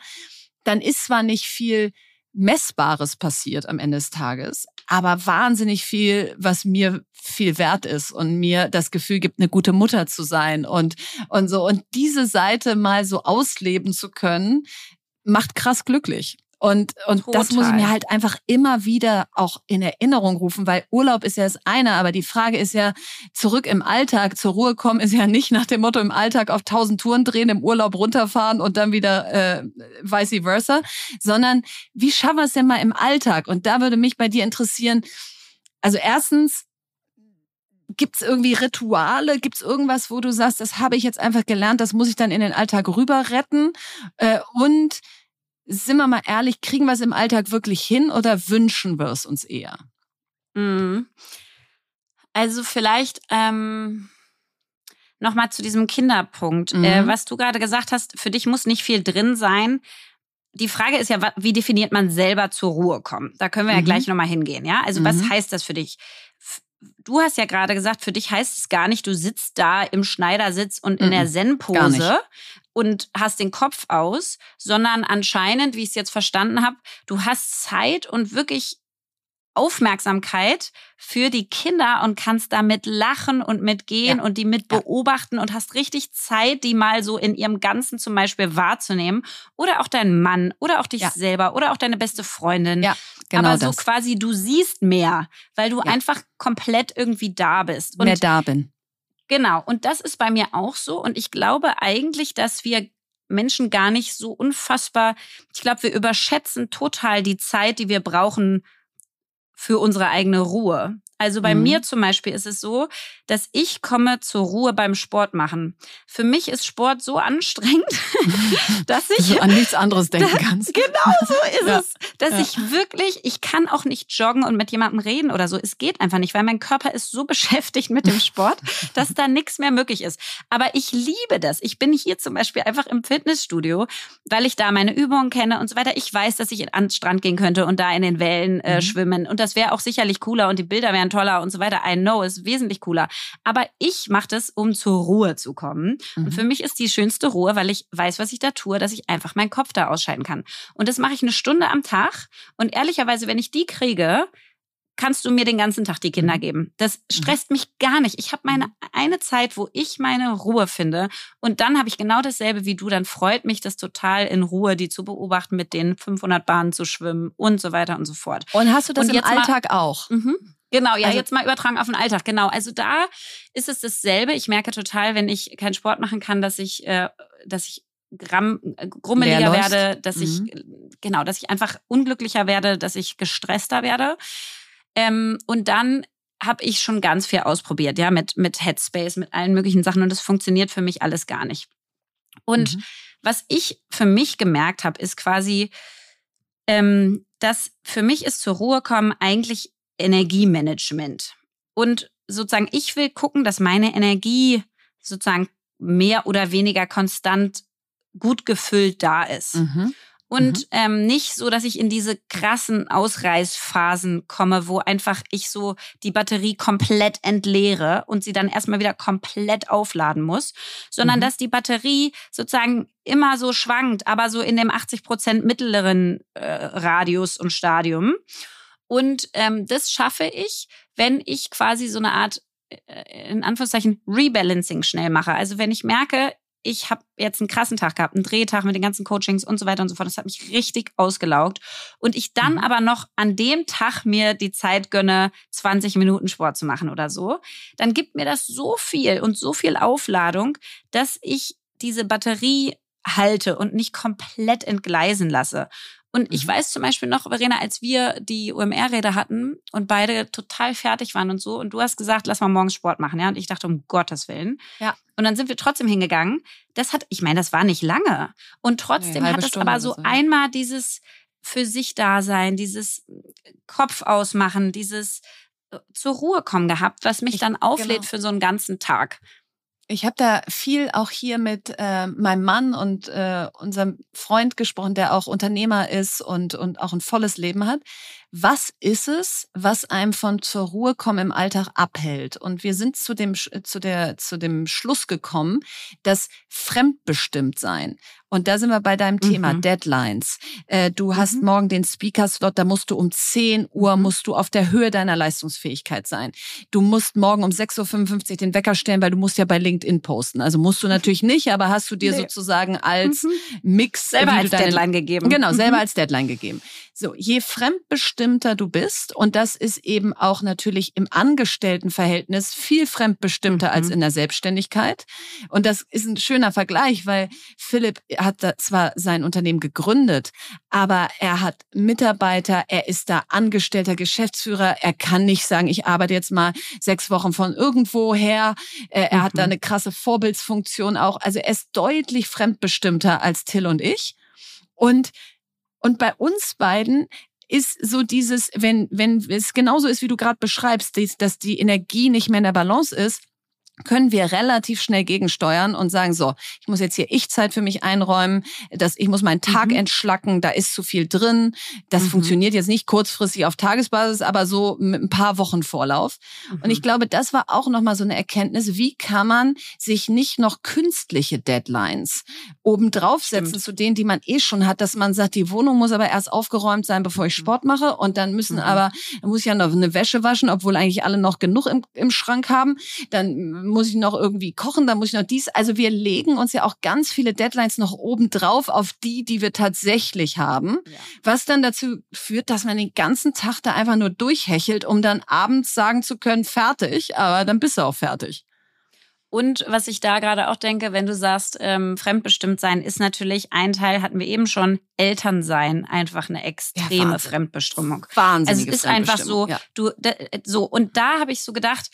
dann ist zwar nicht viel Messbares passiert am Ende des Tages, aber wahnsinnig viel, was mir viel wert ist und mir das Gefühl gibt, eine gute Mutter zu sein und, und so. Und diese Seite mal so ausleben zu können, macht krass glücklich. Und, und das muss ich mir halt einfach immer wieder auch in Erinnerung rufen, weil Urlaub ist ja das eine, aber die Frage ist ja, zurück im Alltag, zur Ruhe kommen, ist ja nicht nach dem Motto im Alltag auf tausend Touren drehen, im Urlaub runterfahren und dann wieder äh, vice versa, sondern wie schaffen wir es denn mal im Alltag? Und da würde mich bei dir interessieren, also erstens, Gibt's irgendwie Rituale? Gibt's irgendwas, wo du sagst, das habe ich jetzt einfach gelernt, das muss ich dann in den Alltag rüber retten? Äh, und sind wir mal ehrlich, kriegen wir es im Alltag wirklich hin oder wünschen wir es uns eher? Mhm. Also vielleicht ähm, nochmal zu diesem Kinderpunkt. Mhm. Äh, was du gerade gesagt hast, für dich muss nicht viel drin sein. Die Frage ist ja, wie definiert man selber zur Ruhe kommen? Da können wir mhm. ja gleich nochmal hingehen, ja? Also mhm. was heißt das für dich? Du hast ja gerade gesagt, für dich heißt es gar nicht, du sitzt da im Schneidersitz und in der Zen-Pose, und hast den Kopf aus, sondern anscheinend, wie ich es jetzt verstanden habe, du hast Zeit und wirklich Aufmerksamkeit für die Kinder und kannst damit lachen und mitgehen ja. und die mit beobachten ja. und hast richtig Zeit, die mal so in ihrem Ganzen zum Beispiel wahrzunehmen. Oder auch deinen Mann oder auch dich ja. selber oder auch deine beste Freundin. Ja, genau. Aber so das. quasi, du siehst mehr, weil du einfach komplett irgendwie da bist. Und mehr da bin. Genau, und das ist bei mir auch so. Und ich glaube eigentlich, dass wir Menschen gar nicht so unfassbar, ich glaube, wir überschätzen total die Zeit, die wir brauchen für unsere eigene Ruhe. Also bei mhm. mir zum Beispiel ist es so, dass ich komme zur Ruhe beim Sport machen. Für mich ist Sport so anstrengend, dass ich dass an nichts anderes denken da, kannst. Genau so ist ja. es, dass ja. ich wirklich, ich kann auch nicht joggen und mit jemandem reden oder so. Es geht einfach nicht, weil mein Körper ist so beschäftigt mit dem Sport, dass da nichts mehr möglich ist. Aber ich liebe das. Ich bin hier zum Beispiel einfach im Fitnessstudio, weil ich da meine Übungen kenne und so weiter. Ich weiß, dass ich an den Strand gehen könnte und da in den Wellen äh, mhm. schwimmen. Und das wäre auch sicherlich cooler und die Bilder wären toller und so weiter. I know, ist wesentlich cooler. Aber ich mache das, um zur Ruhe zu kommen. Mhm. Und für mich ist die schönste Ruhe, weil ich weiß, was ich da tue, dass ich einfach meinen Kopf da ausschalten kann. Und das mache ich eine Stunde am Tag. Und ehrlicherweise, wenn ich die kriege, kannst du mir den ganzen Tag die Kinder mhm. geben. Das mhm. stresst mich gar nicht. Ich habe meine mhm. eine Zeit, wo ich meine Ruhe finde und dann habe ich genau dasselbe wie du. Dann freut mich das total in Ruhe, die zu beobachten, mit den 500 Bahnen zu schwimmen und so weiter und so fort. Und hast du das und im Alltag mal, auch? Mhm. Genau, ja, also, jetzt mal übertragen auf den Alltag. Genau, also da ist es dasselbe. Ich merke total, wenn ich keinen Sport machen kann, dass ich, äh, dass ich gramm, äh, grummeliger werde, dass mhm. ich, genau, dass ich einfach unglücklicher werde, dass ich gestresster werde. Ähm, und dann habe ich schon ganz viel ausprobiert, ja, mit, mit Headspace, mit allen möglichen Sachen und das funktioniert für mich alles gar nicht. Und mhm. was ich für mich gemerkt habe, ist quasi, ähm, dass für mich ist zur Ruhe kommen eigentlich Energiemanagement. Und sozusagen, ich will gucken, dass meine Energie sozusagen mehr oder weniger konstant gut gefüllt da ist. Mhm. Und mhm. ähm, nicht so, dass ich in diese krassen Ausreißphasen komme, wo einfach ich so die Batterie komplett entleere und sie dann erstmal wieder komplett aufladen muss, sondern mhm. dass die Batterie sozusagen immer so schwankt, aber so in dem 80 Prozent mittleren äh, Radius und Stadium. Und ähm, das schaffe ich, wenn ich quasi so eine Art äh, in Anführungszeichen Rebalancing schnell mache. Also wenn ich merke, ich habe jetzt einen krassen Tag gehabt, einen Drehtag mit den ganzen Coachings und so weiter und so fort. Das hat mich richtig ausgelaugt. Und ich dann mhm. aber noch an dem Tag mir die Zeit gönne, 20 Minuten Sport zu machen oder so, dann gibt mir das so viel und so viel Aufladung, dass ich diese Batterie halte und nicht komplett entgleisen lasse. Und ich mhm. weiß zum Beispiel noch, Verena, als wir die UMR-Räder hatten und beide total fertig waren und so, und du hast gesagt, lass mal morgens Sport machen, ja. Und ich dachte, um Gottes Willen. Ja. Und dann sind wir trotzdem hingegangen. Das hat, ich meine, das war nicht lange. Und trotzdem nee, hat es aber so, so einmal dieses für sich da sein, dieses Kopf ausmachen, dieses äh, zur Ruhe kommen gehabt, was mich ich, dann auflädt genau. für so einen ganzen Tag. Ich habe da viel auch hier mit äh, meinem Mann und äh, unserem Freund gesprochen, der auch Unternehmer ist und, und auch ein volles Leben hat. Was ist es, was einem von zur Ruhe kommen im Alltag abhält? Und wir sind zu dem, zu der, zu dem Schluss gekommen, dass fremdbestimmt sein und da sind wir bei deinem Thema mhm. Deadlines. Äh, du hast mhm. morgen den Speaker-Slot, da musst du um 10 Uhr mhm. musst du auf der Höhe deiner Leistungsfähigkeit sein. Du musst morgen um 6.55 Uhr den Wecker stellen, weil du musst ja bei LinkedIn posten. Also musst du natürlich nicht, aber hast du dir nee. sozusagen als mhm. Mix selber als deine, Deadline gegeben. Genau, selber mhm. als Deadline gegeben. So, je fremdbestimmter du bist, und das ist eben auch natürlich im Angestelltenverhältnis viel fremdbestimmter als in der Selbstständigkeit. Und das ist ein schöner Vergleich, weil Philipp hat zwar sein Unternehmen gegründet, aber er hat Mitarbeiter, er ist da angestellter Geschäftsführer, er kann nicht sagen, ich arbeite jetzt mal sechs Wochen von irgendwo her. Er, er mhm. hat da mhm. eine krasse Vorbildsfunktion auch. Also er ist deutlich fremdbestimmter als Till und ich. Und, und bei uns beiden ist so dieses, wenn, wenn es genauso ist, wie du gerade beschreibst, dass die Energie nicht mehr in der Balance ist, können wir relativ schnell gegensteuern und sagen, so, ich muss jetzt hier Ich-Zeit für mich einräumen, dass ich muss meinen Tag mhm. entschlacken, da ist zu viel drin. Das mhm. funktioniert jetzt nicht kurzfristig auf Tagesbasis, aber so mit ein paar Wochen Vorlauf. Mhm. Und ich glaube, das war auch nochmal so eine Erkenntnis, wie kann man sich nicht noch künstliche Deadlines obendrauf setzen Stimmt. zu denen, die man eh schon hat, dass man sagt, die Wohnung muss aber erst aufgeräumt sein, bevor ich mhm. Sport mache und dann müssen mhm. aber, dann muss ich ja noch eine Wäsche waschen, obwohl eigentlich alle noch genug im, im Schrank haben. Dann muss ich noch irgendwie kochen, dann muss ich noch dies. Also wir legen uns ja auch ganz viele Deadlines noch oben drauf auf die, die wir tatsächlich haben, ja. was dann dazu führt, dass man den ganzen Tag da einfach nur durchhechelt, um dann abends sagen zu können, fertig, aber dann bist du auch fertig. Und was ich da gerade auch denke, wenn du sagst, ähm, fremdbestimmt sein, ist natürlich ein Teil, hatten wir eben schon, Elternsein einfach eine extreme ja, Fremdbestimmung. Wahnsinn. Also es ist einfach so, ja. du, so, und da habe ich so gedacht,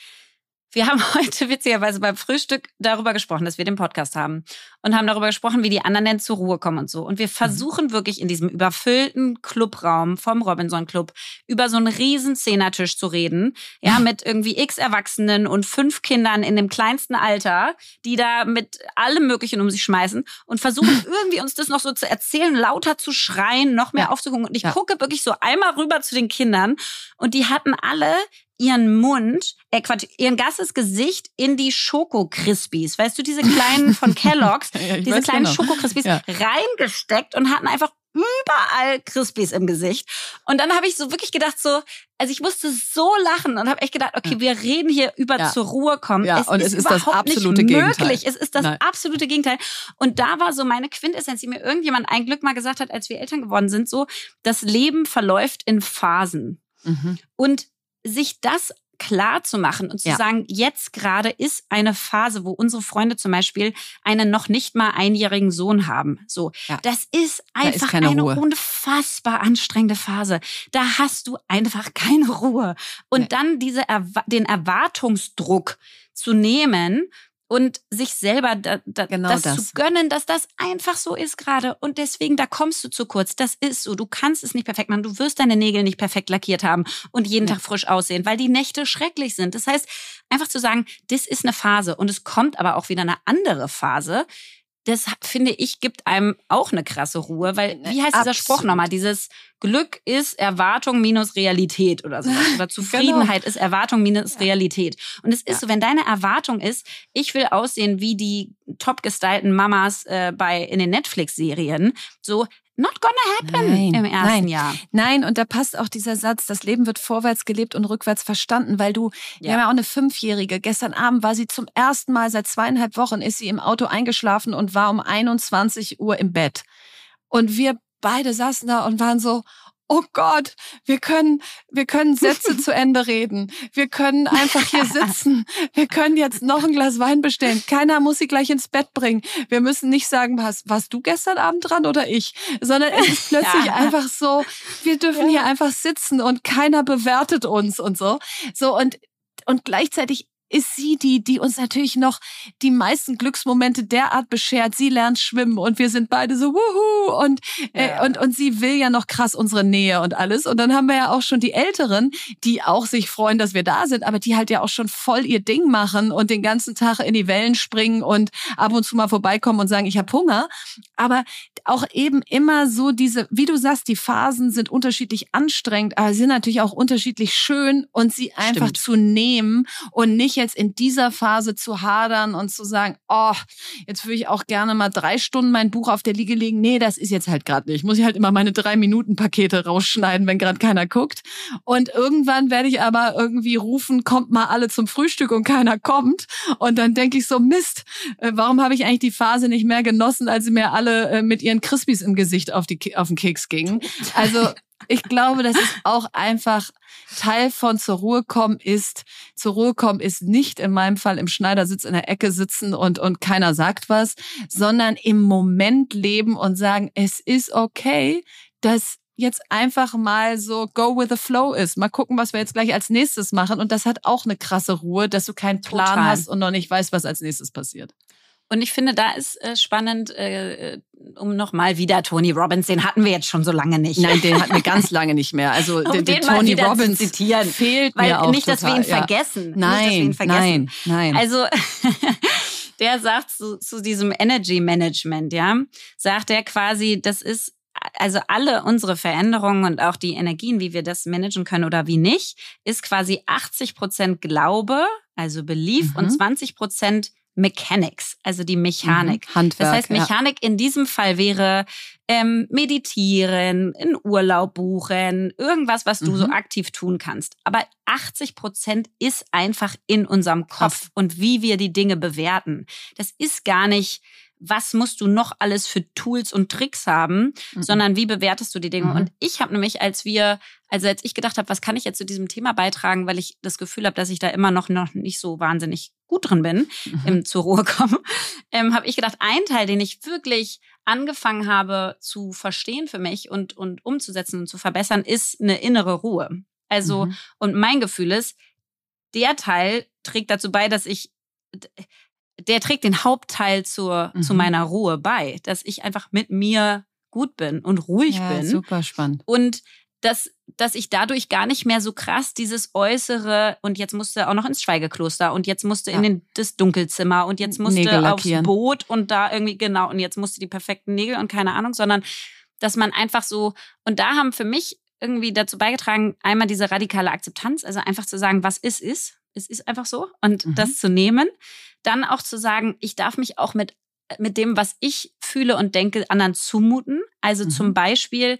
wir haben heute witzigerweise beim Frühstück darüber gesprochen, dass wir den Podcast haben und haben darüber gesprochen, wie die anderen denn zur Ruhe kommen und so. Und wir mhm. versuchen mhm. wirklich in diesem überfüllten Clubraum vom Robinson Club über so einen riesen Zehnertisch zu reden, ja, mit irgendwie x Erwachsenen und fünf Kindern in dem kleinsten Alter, die da mit allem Möglichen um sich schmeißen und versuchen irgendwie uns das noch so zu erzählen, lauter zu schreien, noch mehr ja. aufzugucken. Und ich ja. gucke wirklich so einmal rüber zu den Kindern und die hatten alle ihren Mund, äh Quatsch, ihren ganzes Gesicht in die Schokokrispies. Weißt du, diese kleinen von Kellogg's, ja, diese kleinen genau. Schokokrispies ja. reingesteckt und hatten einfach überall Crispies im Gesicht. Und dann habe ich so wirklich gedacht, so, also ich musste so lachen und habe echt gedacht, okay, wir reden hier über ja. zur Ruhe kommen. Ja, es und ist es ist das absolute nicht möglich. Gegenteil. Es ist das Nein. absolute Gegenteil. Und da war so meine Quintessenz, die mir irgendjemand ein Glück mal gesagt hat, als wir Eltern geworden sind, so, das Leben verläuft in Phasen. Mhm. Und sich das klar zu machen und zu Ja. sagen, jetzt gerade ist eine Phase, wo unsere Freunde zum Beispiel einen noch nicht mal einjährigen Sohn haben. So, Ja. das ist ist einfach keine eine Ruhe. unfassbar anstrengende Phase. Da hast du einfach keine Ruhe. Und Nee. dann diese den Erwartungsdruck zu nehmen und sich selber da, da, Genau das, das. zu gönnen, dass das einfach so ist gerade. Und deswegen, da kommst du zu kurz. Das ist so. Du kannst es nicht perfekt machen. Du wirst deine Nägel nicht perfekt lackiert haben und jeden Nee. Tag frisch aussehen, weil die Nächte schrecklich sind. Das heißt, einfach zu sagen, das ist eine Phase und es kommt aber auch wieder eine andere Phase. Das finde ich gibt einem auch eine krasse Ruhe, weil wie heißt dieser Spruch Absolut. nochmal? Dieses Glück ist Erwartung minus Realität oder sowas. Oder Zufriedenheit ist Erwartung minus Realität. Und es ist Genau. Ja. so, wenn deine Erwartung ist, ich will aussehen wie die top gestylten Mamas äh, bei in den Netflix-Serien, so not gonna happen Nein, im ersten nein. Jahr. Nein, und da passt auch dieser Satz, das Leben wird vorwärts gelebt und rückwärts verstanden, weil du, wir Ja. haben ja auch eine Fünfjährige, gestern Abend war sie zum ersten Mal seit zweieinhalb Wochen, ist sie im Auto eingeschlafen und war um 21 Uhr im Bett. Und wir beide saßen da und waren so, oh Gott, wir können, wir können Sätze zu Ende reden. Wir können einfach hier sitzen. Wir können jetzt noch ein Glas Wein bestellen. Keiner muss sie gleich ins Bett bringen. Wir müssen nicht sagen, was, warst du gestern Abend dran oder ich? Sondern es ist plötzlich Ja. einfach so, wir dürfen hier einfach sitzen und keiner bewertet uns und so. So und, und gleichzeitig ist sie die, die uns natürlich noch die meisten Glücksmomente derart beschert. Sie lernt schwimmen und wir sind beide so wuhu und äh, Ja. und und sie will ja noch krass unsere Nähe und alles und dann haben wir ja auch schon die Älteren, die auch sich freuen, dass wir da sind, aber die halt ja auch schon voll ihr Ding machen und den ganzen Tag in die Wellen springen und ab und zu mal vorbeikommen und sagen, ich habe Hunger, aber auch eben immer so diese, wie du sagst, die Phasen sind unterschiedlich anstrengend, aber sie sind natürlich auch unterschiedlich schön und sie einfach Stimmt. zu nehmen und nicht jetzt in dieser Phase zu hadern und zu sagen, oh, jetzt würde ich auch gerne mal drei Stunden mein Buch auf der Liege legen. Nee, das ist jetzt halt gerade nicht. Muss ich halt immer meine drei Minuten Pakete rausschneiden, wenn gerade keiner guckt. Und irgendwann werde ich aber irgendwie rufen, kommt mal alle zum Frühstück und keiner kommt. Und dann denke ich so, Mist, äh, warum habe ich eigentlich die Phase nicht mehr genossen, als sie mir alle äh, mit ihren Crispies im Gesicht auf, die, auf den Keks gingen? Also ich glaube, das ist auch einfach Teil von zur Ruhe kommen ist, zur Ruhe kommen ist nicht in meinem Fall im Schneidersitz in der Ecke sitzen und, und keiner sagt was, sondern im Moment leben und sagen, es ist okay, dass jetzt einfach mal so go with the flow ist. Mal gucken, was wir jetzt gleich als nächstes machen. Und das hat auch eine krasse Ruhe, dass du keinen Plan Total. hast und noch nicht weißt, was als nächstes passiert. Und ich finde, da ist äh, spannend, äh, um nochmal wieder Tony Robbins, den hatten wir jetzt schon so lange nicht. Nein, den hatten wir ganz lange nicht mehr. Also Um den, den den Tony Robbins zitieren. fehlt Weil mir auch nicht, dass wir total, ihn ja. vergessen. nicht, dass wir Nein, ihn vergessen. nein, nein. Also der sagt zu, zu diesem Energy Management, ja, sagt er quasi, das ist also alle unsere Veränderungen und auch die Energien, wie wir das managen können oder wie nicht, ist quasi 80 Prozent Glaube, also Belief Mhm. und 20 Prozent Mechanics, also die Mechanik. Mhm, Handwerk. Das heißt, ja. Mechanik in diesem Fall wäre ähm, meditieren, in Urlaub buchen, irgendwas, was du so Mhm. aktiv tun kannst. Aber 80 Prozent ist einfach in unserem Kopf Kopf. und wie wir die Dinge bewerten. Das ist gar nicht, was musst du noch alles für Tools und Tricks haben, Mhm. sondern wie bewertest du die Dinge? Mhm. Und ich habe nämlich, als wir, also als ich gedacht habe, was kann ich jetzt zu diesem Thema beitragen, weil ich das Gefühl habe, dass ich da immer noch, noch nicht so wahnsinnig gut drin bin, Mhm. im zur Ruhe kommen, ähm, habe ich gedacht, ein Teil, den ich wirklich angefangen habe zu verstehen für mich und, und umzusetzen und zu verbessern, ist eine innere Ruhe. Also, Mhm. und mein Gefühl ist, der Teil trägt dazu bei, dass ich, der trägt den Hauptteil zur, zu Mhm. meiner Ruhe bei, dass ich einfach mit mir gut bin und ruhig ja, bin super spannend. und dass, dass ich dadurch gar nicht mehr so krass dieses äußere und jetzt musste auch noch ins Schweigekloster und jetzt musste in Ja. den, das Dunkelzimmer und jetzt musste aufs. Boot und da irgendwie genau und jetzt musste die perfekten Nägel und keine Ahnung, sondern dass man einfach so und da haben für mich irgendwie dazu beigetragen, einmal diese radikale Akzeptanz, also einfach zu sagen, was ist, ist. Es ist einfach so und Mhm. das zu nehmen. Dann auch zu sagen, ich darf mich auch mit, mit dem, was ich fühle und denke, anderen zumuten. Also Mhm. zum Beispiel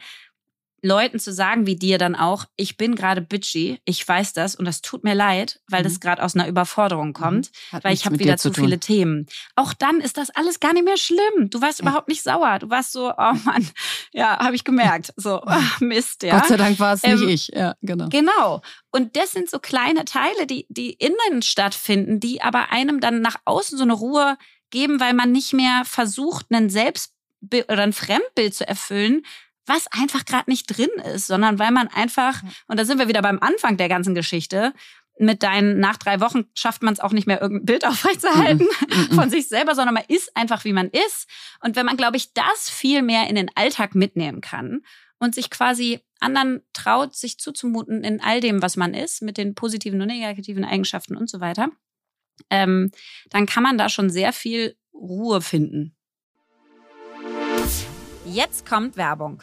Leuten zu sagen, wie dir dann auch, ich bin gerade bitchy, ich weiß das und das tut mir leid, weil mhm. das gerade aus einer Überforderung mhm. kommt, mhm. weil ich habe wieder zu, viele Themen. Auch dann ist das alles gar nicht mehr schlimm. Du warst ja. überhaupt nicht sauer. Du warst so, oh Mann, ja, habe ich gemerkt. So, oh, Mist, ja. Gott sei Dank war es ähm, nicht ich. Ja, genau. Genau. Und das sind so kleine Teile, die, die innen stattfinden, die aber einem dann nach außen so eine Ruhe geben, weil man nicht mehr versucht, einen Selbstbild oder ein Fremdbild zu erfüllen, was einfach gerade nicht drin ist, sondern weil man einfach, und da sind wir wieder beim Anfang der ganzen Geschichte, mit deinen, nach drei Wochen schafft man es auch nicht mehr, irgendein Bild aufrechtzuerhalten mm von sich selber, sondern man ist einfach, wie man ist. Und wenn man, glaube ich, das viel mehr in den Alltag mitnehmen kann und sich quasi anderen traut, sich zuzumuten in all dem, was man ist, mit den positiven und negativen Eigenschaften und so weiter, ähm, dann kann man da schon sehr viel Ruhe finden. Jetzt kommt Werbung.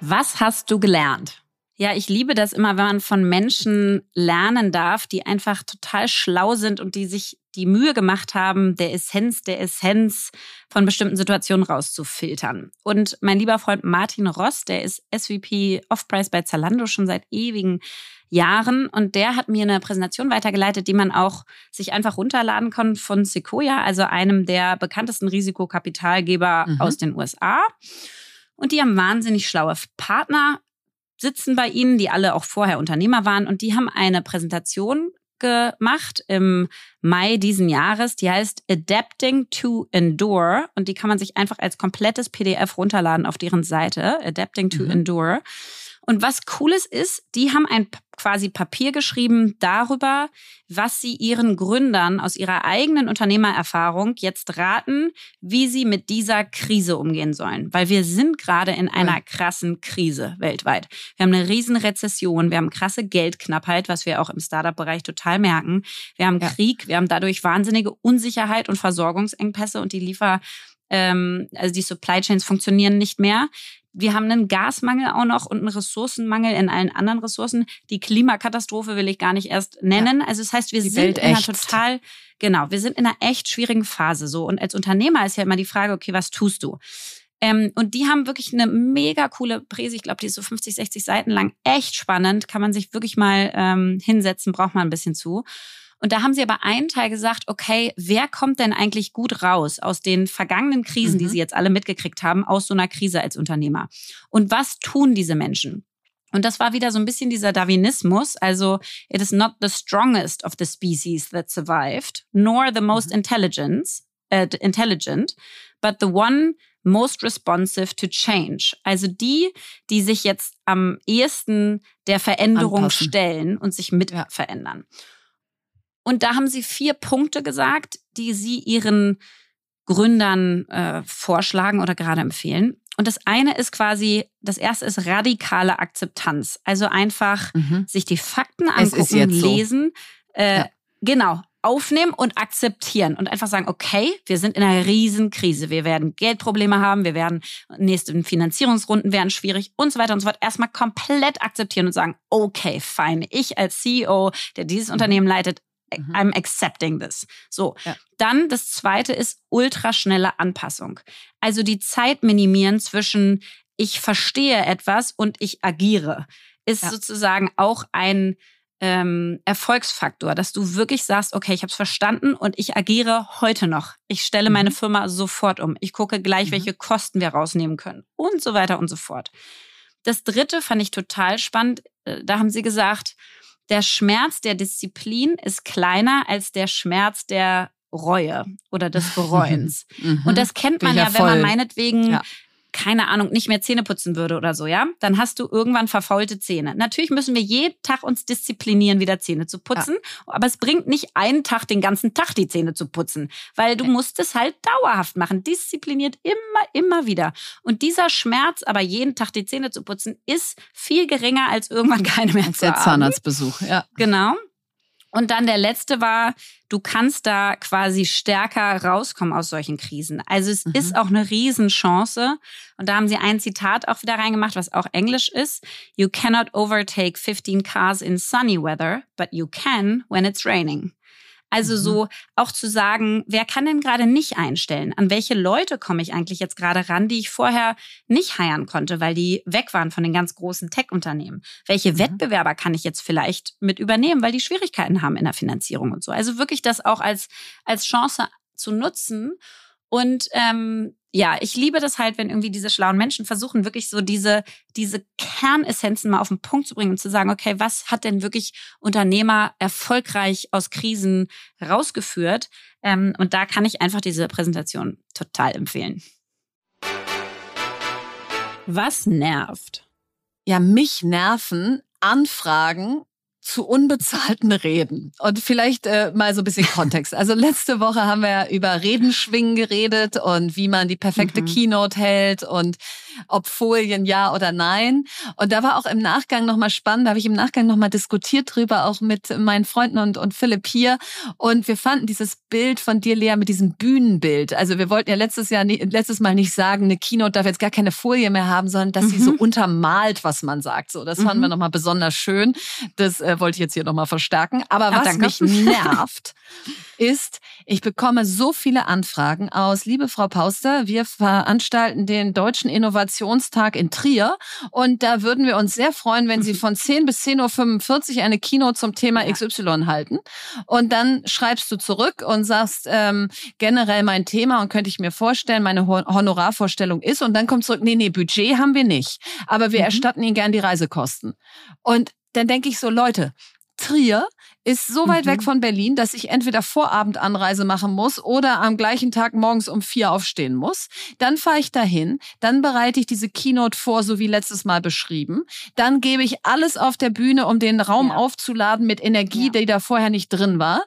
Was hast du gelernt? Ja, ich liebe das immer, wenn man von Menschen lernen darf, die einfach total schlau sind und die sich die Mühe gemacht haben, der Essenz der Essenz von bestimmten Situationen rauszufiltern. Und mein lieber Freund Martin Ross, der ist SVP Off-Price bei Zalando schon seit ewigen Jahren und der hat mir eine Präsentation weitergeleitet, die man auch sich einfach runterladen kann von Sequoia, also einem der bekanntesten Risikokapitalgeber mhm. aus den USA. Und die haben wahnsinnig schlaue Partner sitzen bei ihnen, die alle auch vorher Unternehmer waren. Und die haben eine Präsentation gemacht im Mai diesen Jahres. Die heißt Adapting to Endure. Und die kann man sich einfach als komplettes PDF runterladen auf deren Seite. Adapting to mhm. Endure. Und was cooles ist, die haben ein quasi Papier geschrieben darüber, was sie ihren Gründern aus ihrer eigenen Unternehmererfahrung jetzt raten, wie sie mit dieser Krise umgehen sollen. Weil wir sind gerade in einer krassen Krise weltweit. Wir haben eine riesen Rezession, wir haben krasse Geldknappheit, was wir auch im Startup-Bereich total merken. Wir haben Krieg, wir haben dadurch wahnsinnige Unsicherheit und Versorgungsengpässe und die Liefer ähm, also die Supply Chains funktionieren nicht mehr. Wir haben einen Gasmangel auch noch und einen Ressourcenmangel in allen anderen Ressourcen. Die Klimakatastrophe will ich gar nicht erst nennen. Ja. Also das heißt, wir die sind Welt in einer total, genau, wir sind in einer echt schwierigen Phase so. Und als Unternehmer ist ja immer die Frage, okay, was tust du? Ähm, und die haben wirklich eine mega coole Präse. Ich glaube, die ist so 50, 60 Seiten lang. Echt spannend. Kann man sich wirklich mal ähm, hinsetzen, braucht man ein bisschen zu. Und da haben sie aber einen Teil gesagt, okay, wer kommt denn eigentlich gut raus aus den vergangenen Krisen, mhm. die sie jetzt alle mitgekriegt haben, aus so einer Krise als Unternehmer? Und was tun diese Menschen? Und das war wieder so ein bisschen dieser Darwinismus. Also, it is not the strongest of the species that survived, nor the most mhm. intelligent, äh, intelligent, but the one most responsive to change. Also die, die sich jetzt am ehesten der Veränderung Anpassen. stellen und sich mit ja. verändern. Und da haben sie vier Punkte gesagt, die sie ihren Gründern äh, vorschlagen oder gerade empfehlen. Und das eine ist quasi, das erste ist radikale Akzeptanz. Also einfach mhm. sich die Fakten angucken, lesen. So. Äh, ja. Genau, aufnehmen und akzeptieren und einfach sagen, okay, wir sind in einer Riesenkrise. Wir werden Geldprobleme haben, wir werden nächste Finanzierungsrunden werden schwierig und so weiter und so fort. Erstmal komplett akzeptieren und sagen, okay, fein. Ich als CEO, der dieses. Unternehmen leitet. I'm accepting this. So. Ja. Dann das zweite ist ultraschnelle Anpassung. Also die Zeit minimieren zwischen ich verstehe etwas und ich agiere ist ja. sozusagen auch ein ähm, Erfolgsfaktor, dass du wirklich sagst, okay, ich habe es verstanden und ich agiere heute noch. Ich stelle mhm. meine Firma sofort um. Ich gucke gleich, mhm. welche Kosten wir rausnehmen können und so weiter und so fort. Das dritte fand ich total spannend. Äh, da haben sie gesagt, der Schmerz der Disziplin ist kleiner als der Schmerz der Reue oder des Bereuens. Mhm. Und das kennt man ja, wenn man meinetwegen ja keine Ahnung, nicht mehr Zähne putzen würde oder so, ja, dann hast du irgendwann verfaulte Zähne. Natürlich müssen wir jeden Tag uns disziplinieren, wieder Zähne zu putzen, ja. aber es bringt nicht einen Tag den ganzen Tag die Zähne zu putzen, weil du okay. musst es halt dauerhaft machen, diszipliniert immer, immer wieder. Und dieser Schmerz, aber jeden Tag die Zähne zu putzen, ist viel geringer als irgendwann keine mehr zu Der haben. Zahnarztbesuch, ja. Genau. Und dann der letzte war, du kannst da quasi stärker rauskommen aus solchen Krisen. Also es mhm. ist auch eine Riesenchance. Und da haben sie ein Zitat auch wieder reingemacht, was auch Englisch ist. You cannot overtake 15 cars in sunny weather, but you can when it's raining. Also mhm. so auch zu sagen, wer kann denn gerade nicht einstellen? An welche Leute komme ich eigentlich jetzt gerade ran, die ich vorher nicht heiern konnte, weil die weg waren von den ganz großen Tech-Unternehmen? Welche mhm. Wettbewerber kann ich jetzt vielleicht mit übernehmen, weil die Schwierigkeiten haben in der Finanzierung und so? Also wirklich das auch als, als Chance zu nutzen und ähm, ja, ich liebe das halt, wenn irgendwie diese schlauen Menschen versuchen, wirklich so diese, diese Kernessenzen mal auf den Punkt zu bringen und zu sagen, okay, was hat denn wirklich Unternehmer erfolgreich aus Krisen rausgeführt? Ähm, und da kann ich einfach diese Präsentation total empfehlen. Was nervt? Ja, mich nerven Anfragen zu unbezahlten Reden. Und vielleicht äh, mal so ein bisschen Kontext. Also letzte Woche haben wir über Redenschwingen geredet und wie man die perfekte mhm. Keynote hält und ob Folien ja oder nein. Und da war auch im Nachgang nochmal spannend, da habe ich im Nachgang nochmal diskutiert drüber, auch mit meinen Freunden und, und Philipp hier. Und wir fanden dieses Bild von dir, Lea, mit diesem Bühnenbild. Also wir wollten ja letztes Jahr, letztes Mal nicht sagen, eine Keynote darf jetzt gar keine Folie mehr haben, sondern dass mhm. sie so mhm. untermalt, was man sagt. So, das fanden mhm. wir nochmal besonders schön. Das äh, wollte ich jetzt hier nochmal verstärken. Aber was danke. mich nervt, ist, ich bekomme so viele Anfragen aus, liebe Frau Pauster, wir veranstalten den Deutschen Innovationstag in Trier und da würden wir uns sehr freuen, wenn Sie von 10 bis 10.45 Uhr eine Kino zum Thema XY halten. Und dann schreibst du zurück und sagst ähm, generell mein Thema und könnte ich mir vorstellen, meine Honorarvorstellung ist und dann kommt zurück, nee, nee, Budget haben wir nicht, aber wir mhm. erstatten Ihnen gern die Reisekosten. Und dann denke ich so, Leute, Trier ist so weit mhm. weg von Berlin, dass ich entweder Vorabendanreise machen muss oder am gleichen Tag morgens um vier aufstehen muss. Dann fahre ich dahin, dann bereite ich diese Keynote vor, so wie letztes Mal beschrieben. Dann gebe ich alles auf der Bühne, um den Raum ja. aufzuladen mit Energie, ja. die da vorher nicht drin war.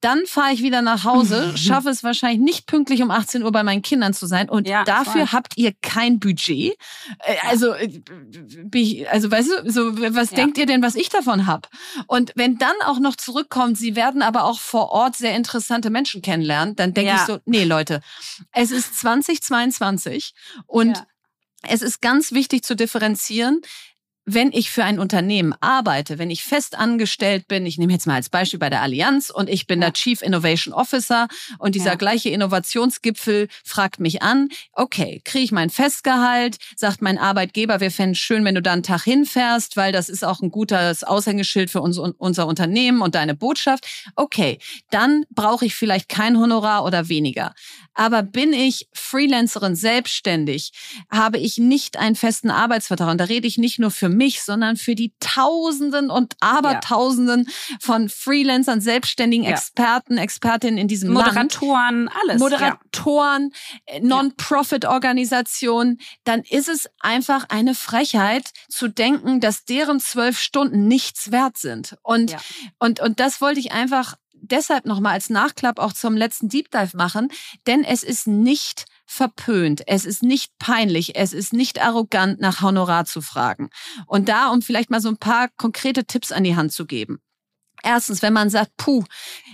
Dann fahre ich wieder nach Hause, schaffe es wahrscheinlich nicht pünktlich um 18 Uhr bei meinen Kindern zu sein und ja, dafür habt ihr kein Budget. Äh, also, äh, also weißt du, so was denkt ihr denn, was ich davon hab? Und wenn dann auch noch zurückkommt, sie werden aber auch vor Ort sehr interessante Menschen kennenlernen, dann denke ja. ich so, nee Leute, es ist 2022 und ja. es ist ganz wichtig zu differenzieren. Wenn ich für ein Unternehmen arbeite, wenn ich fest angestellt bin, ich nehme jetzt mal als Beispiel bei der Allianz und ich bin ja. der Chief Innovation Officer und dieser ja. gleiche Innovationsgipfel fragt mich an, okay, kriege ich mein Festgehalt, sagt mein Arbeitgeber, wir fänden es schön, wenn du da einen Tag hinfährst, weil das ist auch ein gutes Aushängeschild für uns, unser Unternehmen und deine Botschaft. Okay, dann brauche ich vielleicht kein Honorar oder weniger. Aber bin ich Freelancerin selbstständig, habe ich nicht einen festen Arbeitsvertrag. Und da rede ich nicht nur für mich, sondern für die Tausenden und Abertausenden ja. von Freelancern, selbstständigen ja. Experten, Expertinnen in diesem Moderatoren, Land. alles. Moderatoren, ja. Non-Profit-Organisationen. Dann ist es einfach eine Frechheit zu denken, dass deren zwölf Stunden nichts wert sind. Und, und, und das wollte ich einfach deshalb nochmal als Nachklapp auch zum letzten Deep Dive machen, denn es ist nicht verpönt, es ist nicht peinlich, es ist nicht arrogant, nach Honorar zu fragen. Und da, um vielleicht mal so ein paar konkrete Tipps an die Hand zu geben. Erstens, wenn man sagt, puh,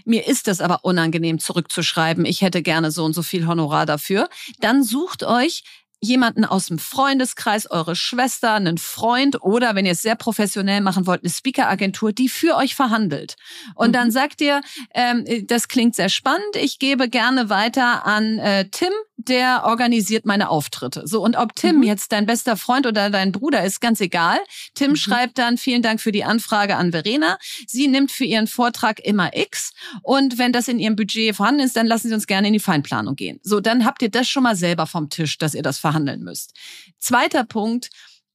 mir ist es aber unangenehm zurückzuschreiben, ich hätte gerne so und so viel Honorar dafür, dann sucht euch jemanden aus dem Freundeskreis, eure Schwester, einen Freund oder wenn ihr es sehr professionell machen wollt, eine Speaker-Agentur, die für euch verhandelt. Und mhm. dann sagt ihr, ähm, das klingt sehr spannend, ich gebe gerne weiter an äh, Tim, der organisiert meine Auftritte. So, und ob Tim mhm. jetzt dein bester Freund oder dein Bruder ist, ganz egal. Tim mhm. schreibt dann, vielen Dank für die Anfrage an Verena. Sie nimmt für ihren Vortrag immer X. Und wenn das in ihrem Budget vorhanden ist, dann lassen Sie uns gerne in die Feinplanung gehen. So, dann habt ihr das schon mal selber vom Tisch, dass ihr das verhandeln müsst. Zweiter Punkt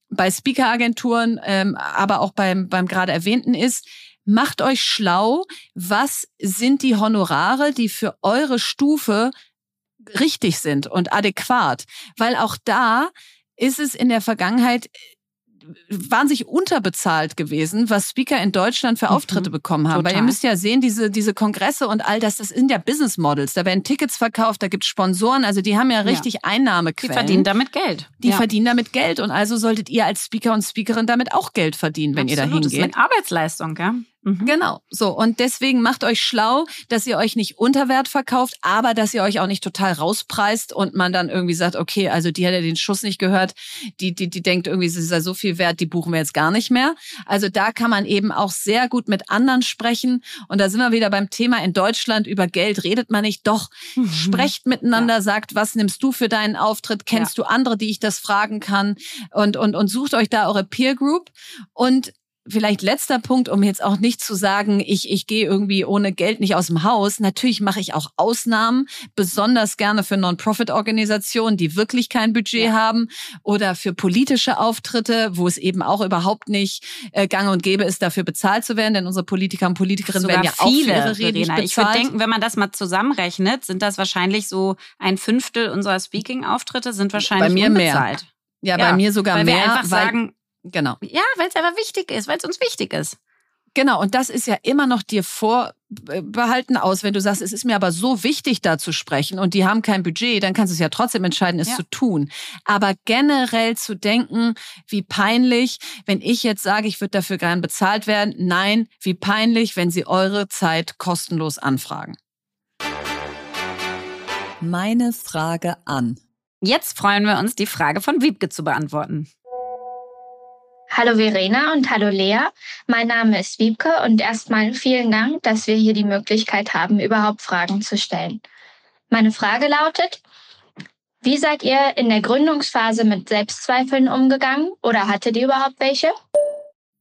bei Speaker-Agenturen, ähm, aber auch beim, beim gerade erwähnten ist, macht euch schlau, was sind die Honorare, die für eure Stufe richtig sind und adäquat. Weil auch da ist es in der Vergangenheit wahnsinnig unterbezahlt gewesen, was Speaker in Deutschland für Auftritte mhm, bekommen haben. Total. Weil ihr müsst ja sehen, diese, diese Kongresse und all das, das sind ja Business Models. Da werden Tickets verkauft, da gibt es Sponsoren, also die haben ja richtig ja. Einnahmequellen. Die verdienen damit Geld. Die ja. verdienen damit Geld und also solltet ihr als Speaker und Speakerin damit auch Geld verdienen, wenn Absolut, ihr da hingeht. Das ist eine Arbeitsleistung, ja. Mhm. Genau, so. Und deswegen macht euch schlau, dass ihr euch nicht unter Wert verkauft, aber dass ihr euch auch nicht total rauspreist und man dann irgendwie sagt, okay, also die hat ja den Schuss nicht gehört, die, die, die denkt irgendwie, sie ist ja so viel wert, die buchen wir jetzt gar nicht mehr. Also da kann man eben auch sehr gut mit anderen sprechen. Und da sind wir wieder beim Thema in Deutschland, über Geld redet man nicht. Doch, mhm. sprecht miteinander, ja. sagt, was nimmst du für deinen Auftritt? Kennst ja. du andere, die ich das fragen kann? Und, und, und sucht euch da eure Peer Group. Und vielleicht letzter Punkt, um jetzt auch nicht zu sagen, ich, ich gehe irgendwie ohne Geld nicht aus dem Haus. Natürlich mache ich auch Ausnahmen, besonders gerne für Non-Profit-Organisationen, die wirklich kein Budget ja. haben oder für politische Auftritte, wo es eben auch überhaupt nicht äh, gang und gäbe ist, dafür bezahlt zu werden, denn unsere Politiker und Politikerinnen Sogar werden ja viele, auch für ihre Reden bezahlt. Ich würde denken, wenn man das mal zusammenrechnet, sind das wahrscheinlich so ein Fünftel unserer Speaking-Auftritte sind wahrscheinlich bei mir unbezahlt. Mehr. Ja, ja, bei mir sogar weil mehr. Wir einfach weil sagen, Genau. Ja, weil es einfach wichtig ist, weil es uns wichtig ist. Genau, und das ist ja immer noch dir vorbehalten aus, wenn du sagst, es ist mir aber so wichtig, da zu sprechen und die haben kein Budget, dann kannst du es ja trotzdem entscheiden, es ja. zu tun. Aber generell zu denken, wie peinlich, wenn ich jetzt sage, ich würde dafür gern bezahlt werden, nein, wie peinlich, wenn sie eure Zeit kostenlos anfragen. Meine Frage an. Jetzt freuen wir uns, die Frage von Wiebke zu beantworten. Hallo Verena und hallo Lea. Mein Name ist Wiebke und erstmal vielen Dank, dass wir hier die Möglichkeit haben, überhaupt Fragen zu stellen. Meine Frage lautet, wie seid ihr in der Gründungsphase mit Selbstzweifeln umgegangen oder hattet ihr überhaupt welche?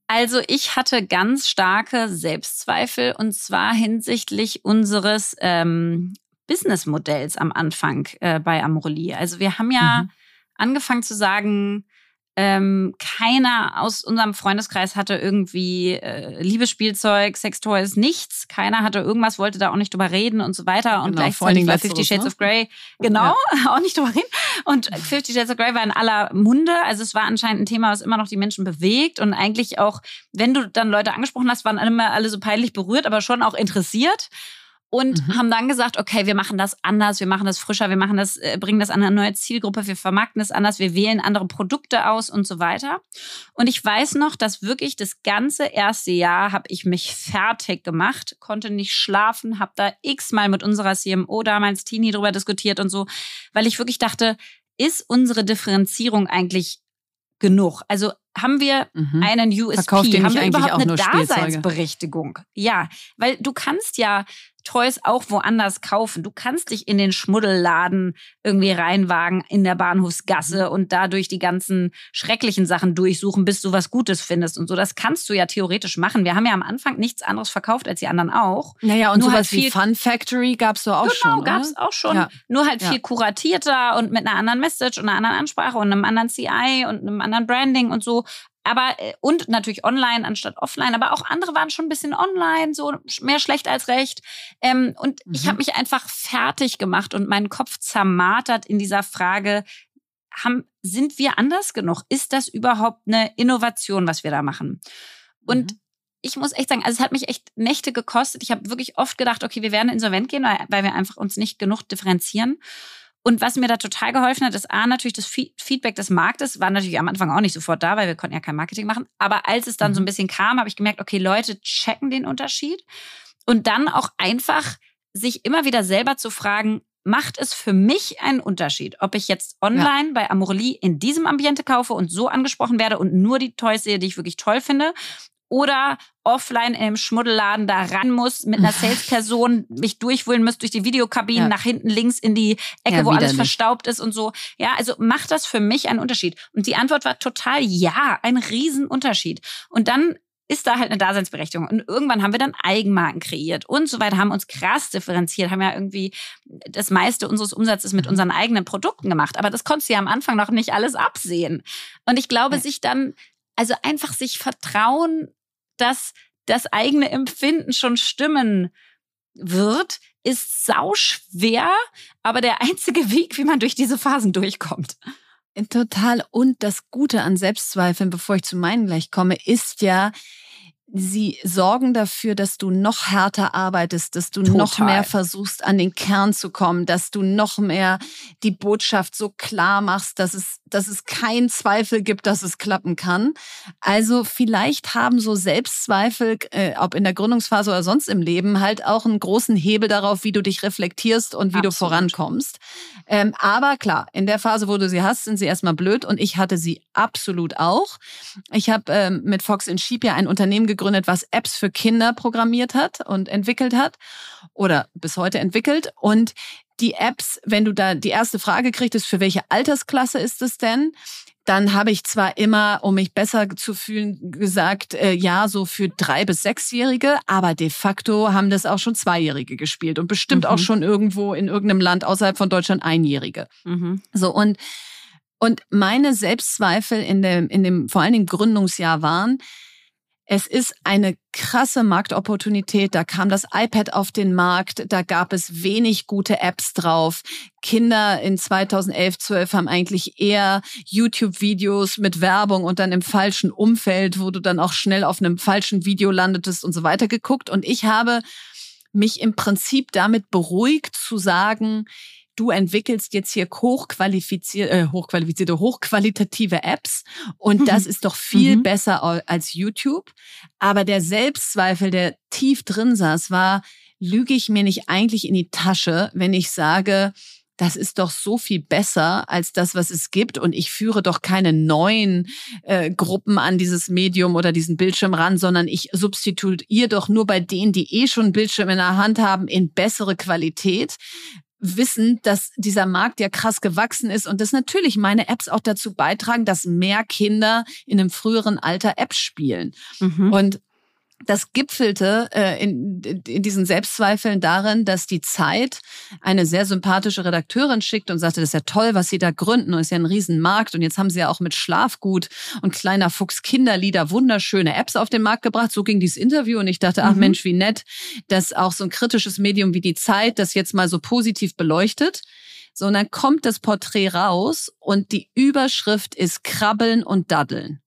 Also ich hatte ganz starke Selbstzweifel und zwar hinsichtlich unseres ähm, Businessmodells am Anfang äh, bei Amorelie. Also wir haben ja mhm. angefangen zu sagen, ähm, keiner aus unserem Freundeskreis hatte irgendwie äh, Liebesspielzeug, Sextoys, nichts. Keiner hatte irgendwas, wollte da auch nicht drüber reden und so weiter. Und genau, gleichzeitig war Fifty Shades ne? of Grey, genau, ja. auch nicht drüber reden. Und Fifty Shades of Grey war in aller Munde. Also es war anscheinend ein Thema, was immer noch die Menschen bewegt. Und eigentlich auch, wenn du dann Leute angesprochen hast, waren immer alle so peinlich berührt, aber schon auch interessiert und mhm. haben dann gesagt, okay, wir machen das anders, wir machen das frischer, wir machen das, äh, bringen das an eine neue Zielgruppe, wir vermarkten es anders, wir wählen andere Produkte aus und so weiter. Und ich weiß noch, dass wirklich das ganze erste Jahr habe ich mich fertig gemacht, konnte nicht schlafen, habe da x-mal mit unserer CMO damals Tini drüber diskutiert und so, weil ich wirklich dachte, ist unsere Differenzierung eigentlich genug? Also haben wir mhm. einen USP? Verkauft haben wir überhaupt eine Daseinsberechtigung? Ja, weil du kannst ja Toys auch woanders kaufen. Du kannst dich in den Schmuddelladen irgendwie reinwagen in der Bahnhofsgasse mhm. und dadurch die ganzen schrecklichen Sachen durchsuchen, bis du was Gutes findest und so. Das kannst du ja theoretisch machen. Wir haben ja am Anfang nichts anderes verkauft als die anderen auch. Naja, und Nur sowas halt wie Fun Factory gab's doch auch genau, schon. Genau, gab's auch schon. Ja. Nur halt ja. viel kuratierter und mit einer anderen Message und einer anderen Ansprache und einem anderen CI und einem anderen Branding und so aber äh, und natürlich online anstatt offline, aber auch andere waren schon ein bisschen online, so mehr schlecht als recht. Ähm, und mhm. ich habe mich einfach fertig gemacht und meinen Kopf zermartert in dieser Frage, haben, sind wir anders genug? Ist das überhaupt eine Innovation, was wir da machen? Und mhm. ich muss echt sagen, also es hat mich echt Nächte gekostet. Ich habe wirklich oft gedacht, okay, wir werden insolvent gehen, weil wir einfach uns nicht genug differenzieren. Und was mir da total geholfen hat, ist A, natürlich das Feedback des Marktes, war natürlich am Anfang auch nicht sofort da, weil wir konnten ja kein Marketing machen. Aber als es dann mhm. so ein mhm. bisschen kam, habe ich gemerkt, okay, Leute checken den Unterschied. Und dann auch einfach sich immer wieder selber zu fragen, macht es für mich einen Unterschied, ob ich jetzt online ja. bei Amorelie in diesem Ambiente kaufe und so angesprochen werde und nur die Toys sehe, die ich wirklich toll finde, oder offline in einem Schmuddelladen da ran muss, mit einer Salesperson mich durchwühlen muss durch die Videokabinen ja. nach hinten links in die Ecke, ja, wo alles verstaubt ist und so. Ja, also macht das für mich einen Unterschied? Und die Antwort war total ja, ein Riesenunterschied. Und dann ist da halt eine Daseinsberechtigung. Und irgendwann haben wir dann Eigenmarken kreiert und so weiter, haben uns krass differenziert, haben ja irgendwie das meiste unseres Umsatzes mit mhm. unseren eigenen Produkten gemacht. Aber das konntest du ja am Anfang noch nicht alles absehen. Und ich glaube, sich dann, also einfach sich vertrauen, dass das eigene Empfinden schon stimmen wird, ist sau schwer, aber der einzige Weg, wie man durch diese Phasen durchkommt. Total. Und das Gute an Selbstzweifeln, bevor ich zu meinen gleich komme, ist ja, sie sorgen dafür, dass du noch härter arbeitest, dass du Total. noch mehr versuchst, an den Kern zu kommen, dass du noch mehr die Botschaft so klar machst, dass es, dass es keinen Zweifel gibt, dass es klappen kann. Also vielleicht haben so Selbstzweifel, äh, ob in der Gründungsphase oder sonst im Leben, halt auch einen großen Hebel darauf, wie du dich reflektierst und wie Absolut. du vorankommst. Ähm, aber klar, in der Phase, wo du sie hast, sind sie erstmal blöd und ich hatte sie absolut auch. Ich habe ähm, mit Fox in Sheep ja ein Unternehmen gegründet, was Apps für Kinder programmiert hat und entwickelt hat oder bis heute entwickelt. Und die Apps, wenn du da die erste Frage kriegst, für welche Altersklasse ist es denn? Dann habe ich zwar immer, um mich besser zu fühlen, gesagt, äh, ja, so für drei bis sechsjährige, aber de facto haben das auch schon Zweijährige gespielt und bestimmt mhm. auch schon irgendwo in irgendeinem Land außerhalb von Deutschland Einjährige. Mhm. So und und meine Selbstzweifel in dem, in dem vor allen Dingen Gründungsjahr waren, es ist eine krasse Marktopportunität. Da kam das iPad auf den Markt. Da gab es wenig gute Apps drauf. Kinder in 2011, 12 haben eigentlich eher YouTube-Videos mit Werbung und dann im falschen Umfeld, wo du dann auch schnell auf einem falschen Video landetest und so weiter geguckt. Und ich habe mich im Prinzip damit beruhigt zu sagen, du entwickelst jetzt hier hochqualifizierte, äh, hochqualifizierte, hochqualitative Apps und mhm. das ist doch viel mhm. besser als YouTube. Aber der Selbstzweifel, der tief drin saß, war, lüge ich mir nicht eigentlich in die Tasche, wenn ich sage, das ist doch so viel besser als das, was es gibt. Und ich führe doch keine neuen äh, Gruppen an dieses Medium oder diesen Bildschirm ran, sondern ich substituiere doch nur bei denen, die eh schon Bildschirm in der Hand haben, in bessere Qualität wissen, dass dieser Markt ja krass gewachsen ist und dass natürlich meine Apps auch dazu beitragen, dass mehr Kinder in einem früheren Alter Apps spielen. Mhm. Und das gipfelte äh, in, in diesen Selbstzweifeln darin, dass die Zeit eine sehr sympathische Redakteurin schickt und sagte, das ist ja toll, was sie da gründen und ist ja ein Riesenmarkt und jetzt haben sie ja auch mit Schlafgut und kleiner Fuchs Kinderlieder wunderschöne Apps auf den Markt gebracht. So ging dieses Interview und ich dachte, ach mhm. Mensch, wie nett, dass auch so ein kritisches Medium wie die Zeit das jetzt mal so positiv beleuchtet. So, und dann kommt das Porträt raus und die Überschrift ist Krabbeln und Daddeln.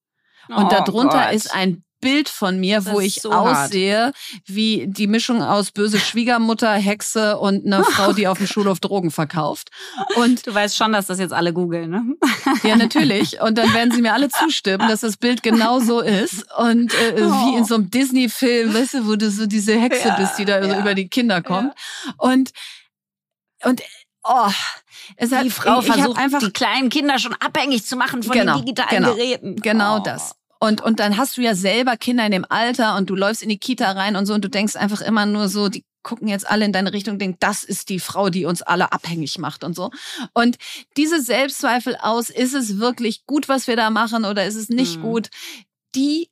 Und oh darunter Gott. ist ein Bild von mir, das wo ich so aussehe hart. wie die Mischung aus böse Schwiegermutter, Hexe und eine Frau, die auf dem Schulhof Drogen verkauft. Und du weißt schon, dass das jetzt alle googeln, ne? Ja, natürlich. Und dann werden sie mir alle zustimmen, dass das Bild genau so ist. Und äh, oh. wie in so einem Disney-Film, weißt du, wo du so diese Hexe ja, bist, die da ja. über die Kinder kommt. Ja. Und und oh, es hat, die Frau versucht, einfach die kleinen Kinder schon abhängig zu machen von genau, den digitalen genau, Geräten. Genau oh. das. Und, und dann hast du ja selber Kinder in dem Alter und du läufst in die Kita rein und so und du denkst einfach immer nur so, die gucken jetzt alle in deine Richtung, denken, das ist die Frau, die uns alle abhängig macht und so. Und diese Selbstzweifel aus, ist es wirklich gut, was wir da machen oder ist es nicht mhm. gut, die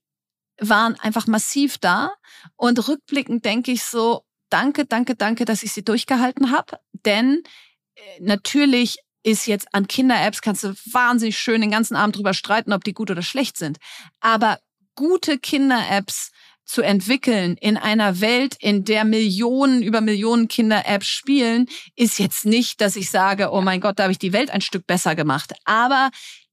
waren einfach massiv da. Und rückblickend denke ich so, danke, danke, danke, dass ich sie durchgehalten habe. Denn äh, natürlich ist jetzt an Kinder-Apps, kannst du wahnsinnig schön den ganzen Abend drüber streiten, ob die gut oder schlecht sind. Aber gute Kinder-Apps zu entwickeln in einer Welt, in der Millionen über Millionen Kinder Apps spielen, ist jetzt nicht, dass ich sage, oh mein Gott, da habe ich die Welt ein Stück besser gemacht. Aber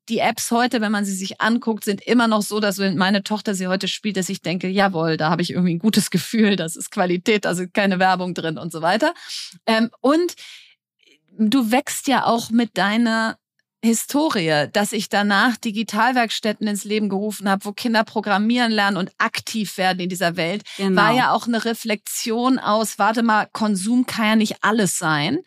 die Apps heute, wenn man sie sich anguckt, sind immer noch so, dass wenn meine Tochter sie heute spielt, dass ich denke, jawohl, da habe ich irgendwie ein gutes Gefühl, das ist Qualität, da sind keine Werbung drin und so weiter. Ähm, und du wächst ja auch mit deiner Historie, dass ich danach Digitalwerkstätten ins Leben gerufen habe, wo Kinder programmieren lernen und aktiv werden in dieser Welt, genau. war ja auch eine Reflexion aus, warte mal, Konsum kann ja nicht alles sein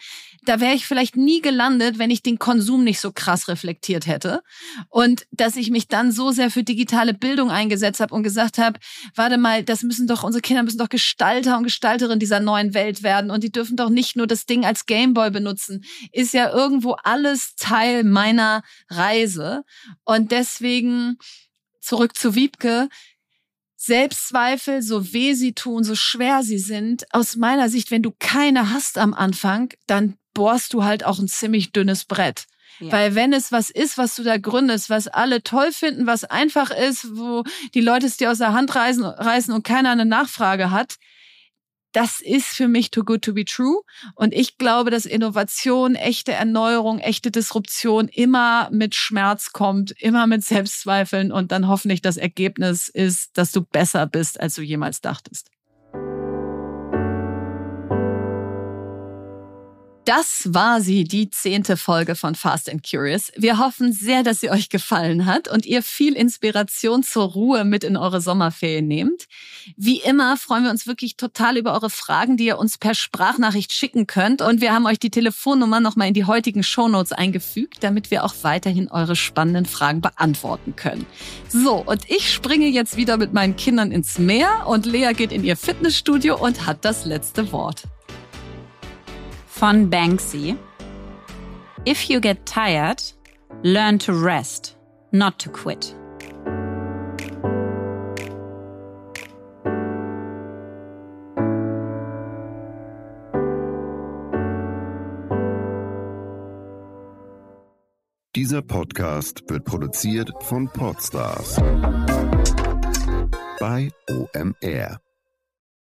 da wäre ich vielleicht nie gelandet, wenn ich den Konsum nicht so krass reflektiert hätte. Und dass ich mich dann so sehr für digitale Bildung eingesetzt habe und gesagt habe, warte mal, das müssen doch, unsere Kinder müssen doch Gestalter und Gestalterin dieser neuen Welt werden. Und die dürfen doch nicht nur das Ding als Gameboy benutzen. Ist ja irgendwo alles Teil meiner Reise. Und deswegen zurück zu Wiebke. Selbstzweifel, so weh sie tun, so schwer sie sind, aus meiner Sicht, wenn du keine hast am Anfang, dann bohrst du halt auch ein ziemlich dünnes Brett. Ja. Weil wenn es was ist, was du da gründest, was alle toll finden, was einfach ist, wo die Leute es dir aus der Hand reißen, reißen und keiner eine Nachfrage hat, das ist für mich too good to be true. Und ich glaube, dass Innovation, echte Erneuerung, echte Disruption immer mit Schmerz kommt, immer mit Selbstzweifeln und dann hoffentlich das Ergebnis ist, dass du besser bist, als du jemals dachtest. Das war sie, die zehnte Folge von Fast and Curious. Wir hoffen sehr, dass sie euch gefallen hat und ihr viel Inspiration zur Ruhe mit in eure Sommerferien nehmt. Wie immer freuen wir uns wirklich total über eure Fragen, die ihr uns per Sprachnachricht schicken könnt. Und wir haben euch die Telefonnummer nochmal in die heutigen Shownotes eingefügt, damit wir auch weiterhin eure spannenden Fragen beantworten können. So, und ich springe jetzt wieder mit meinen Kindern ins Meer und Lea geht in ihr Fitnessstudio und hat das letzte Wort von Banksy. If you get tired, learn to rest, not to quit. Dieser Podcast wird produziert von Podstars bei OMR.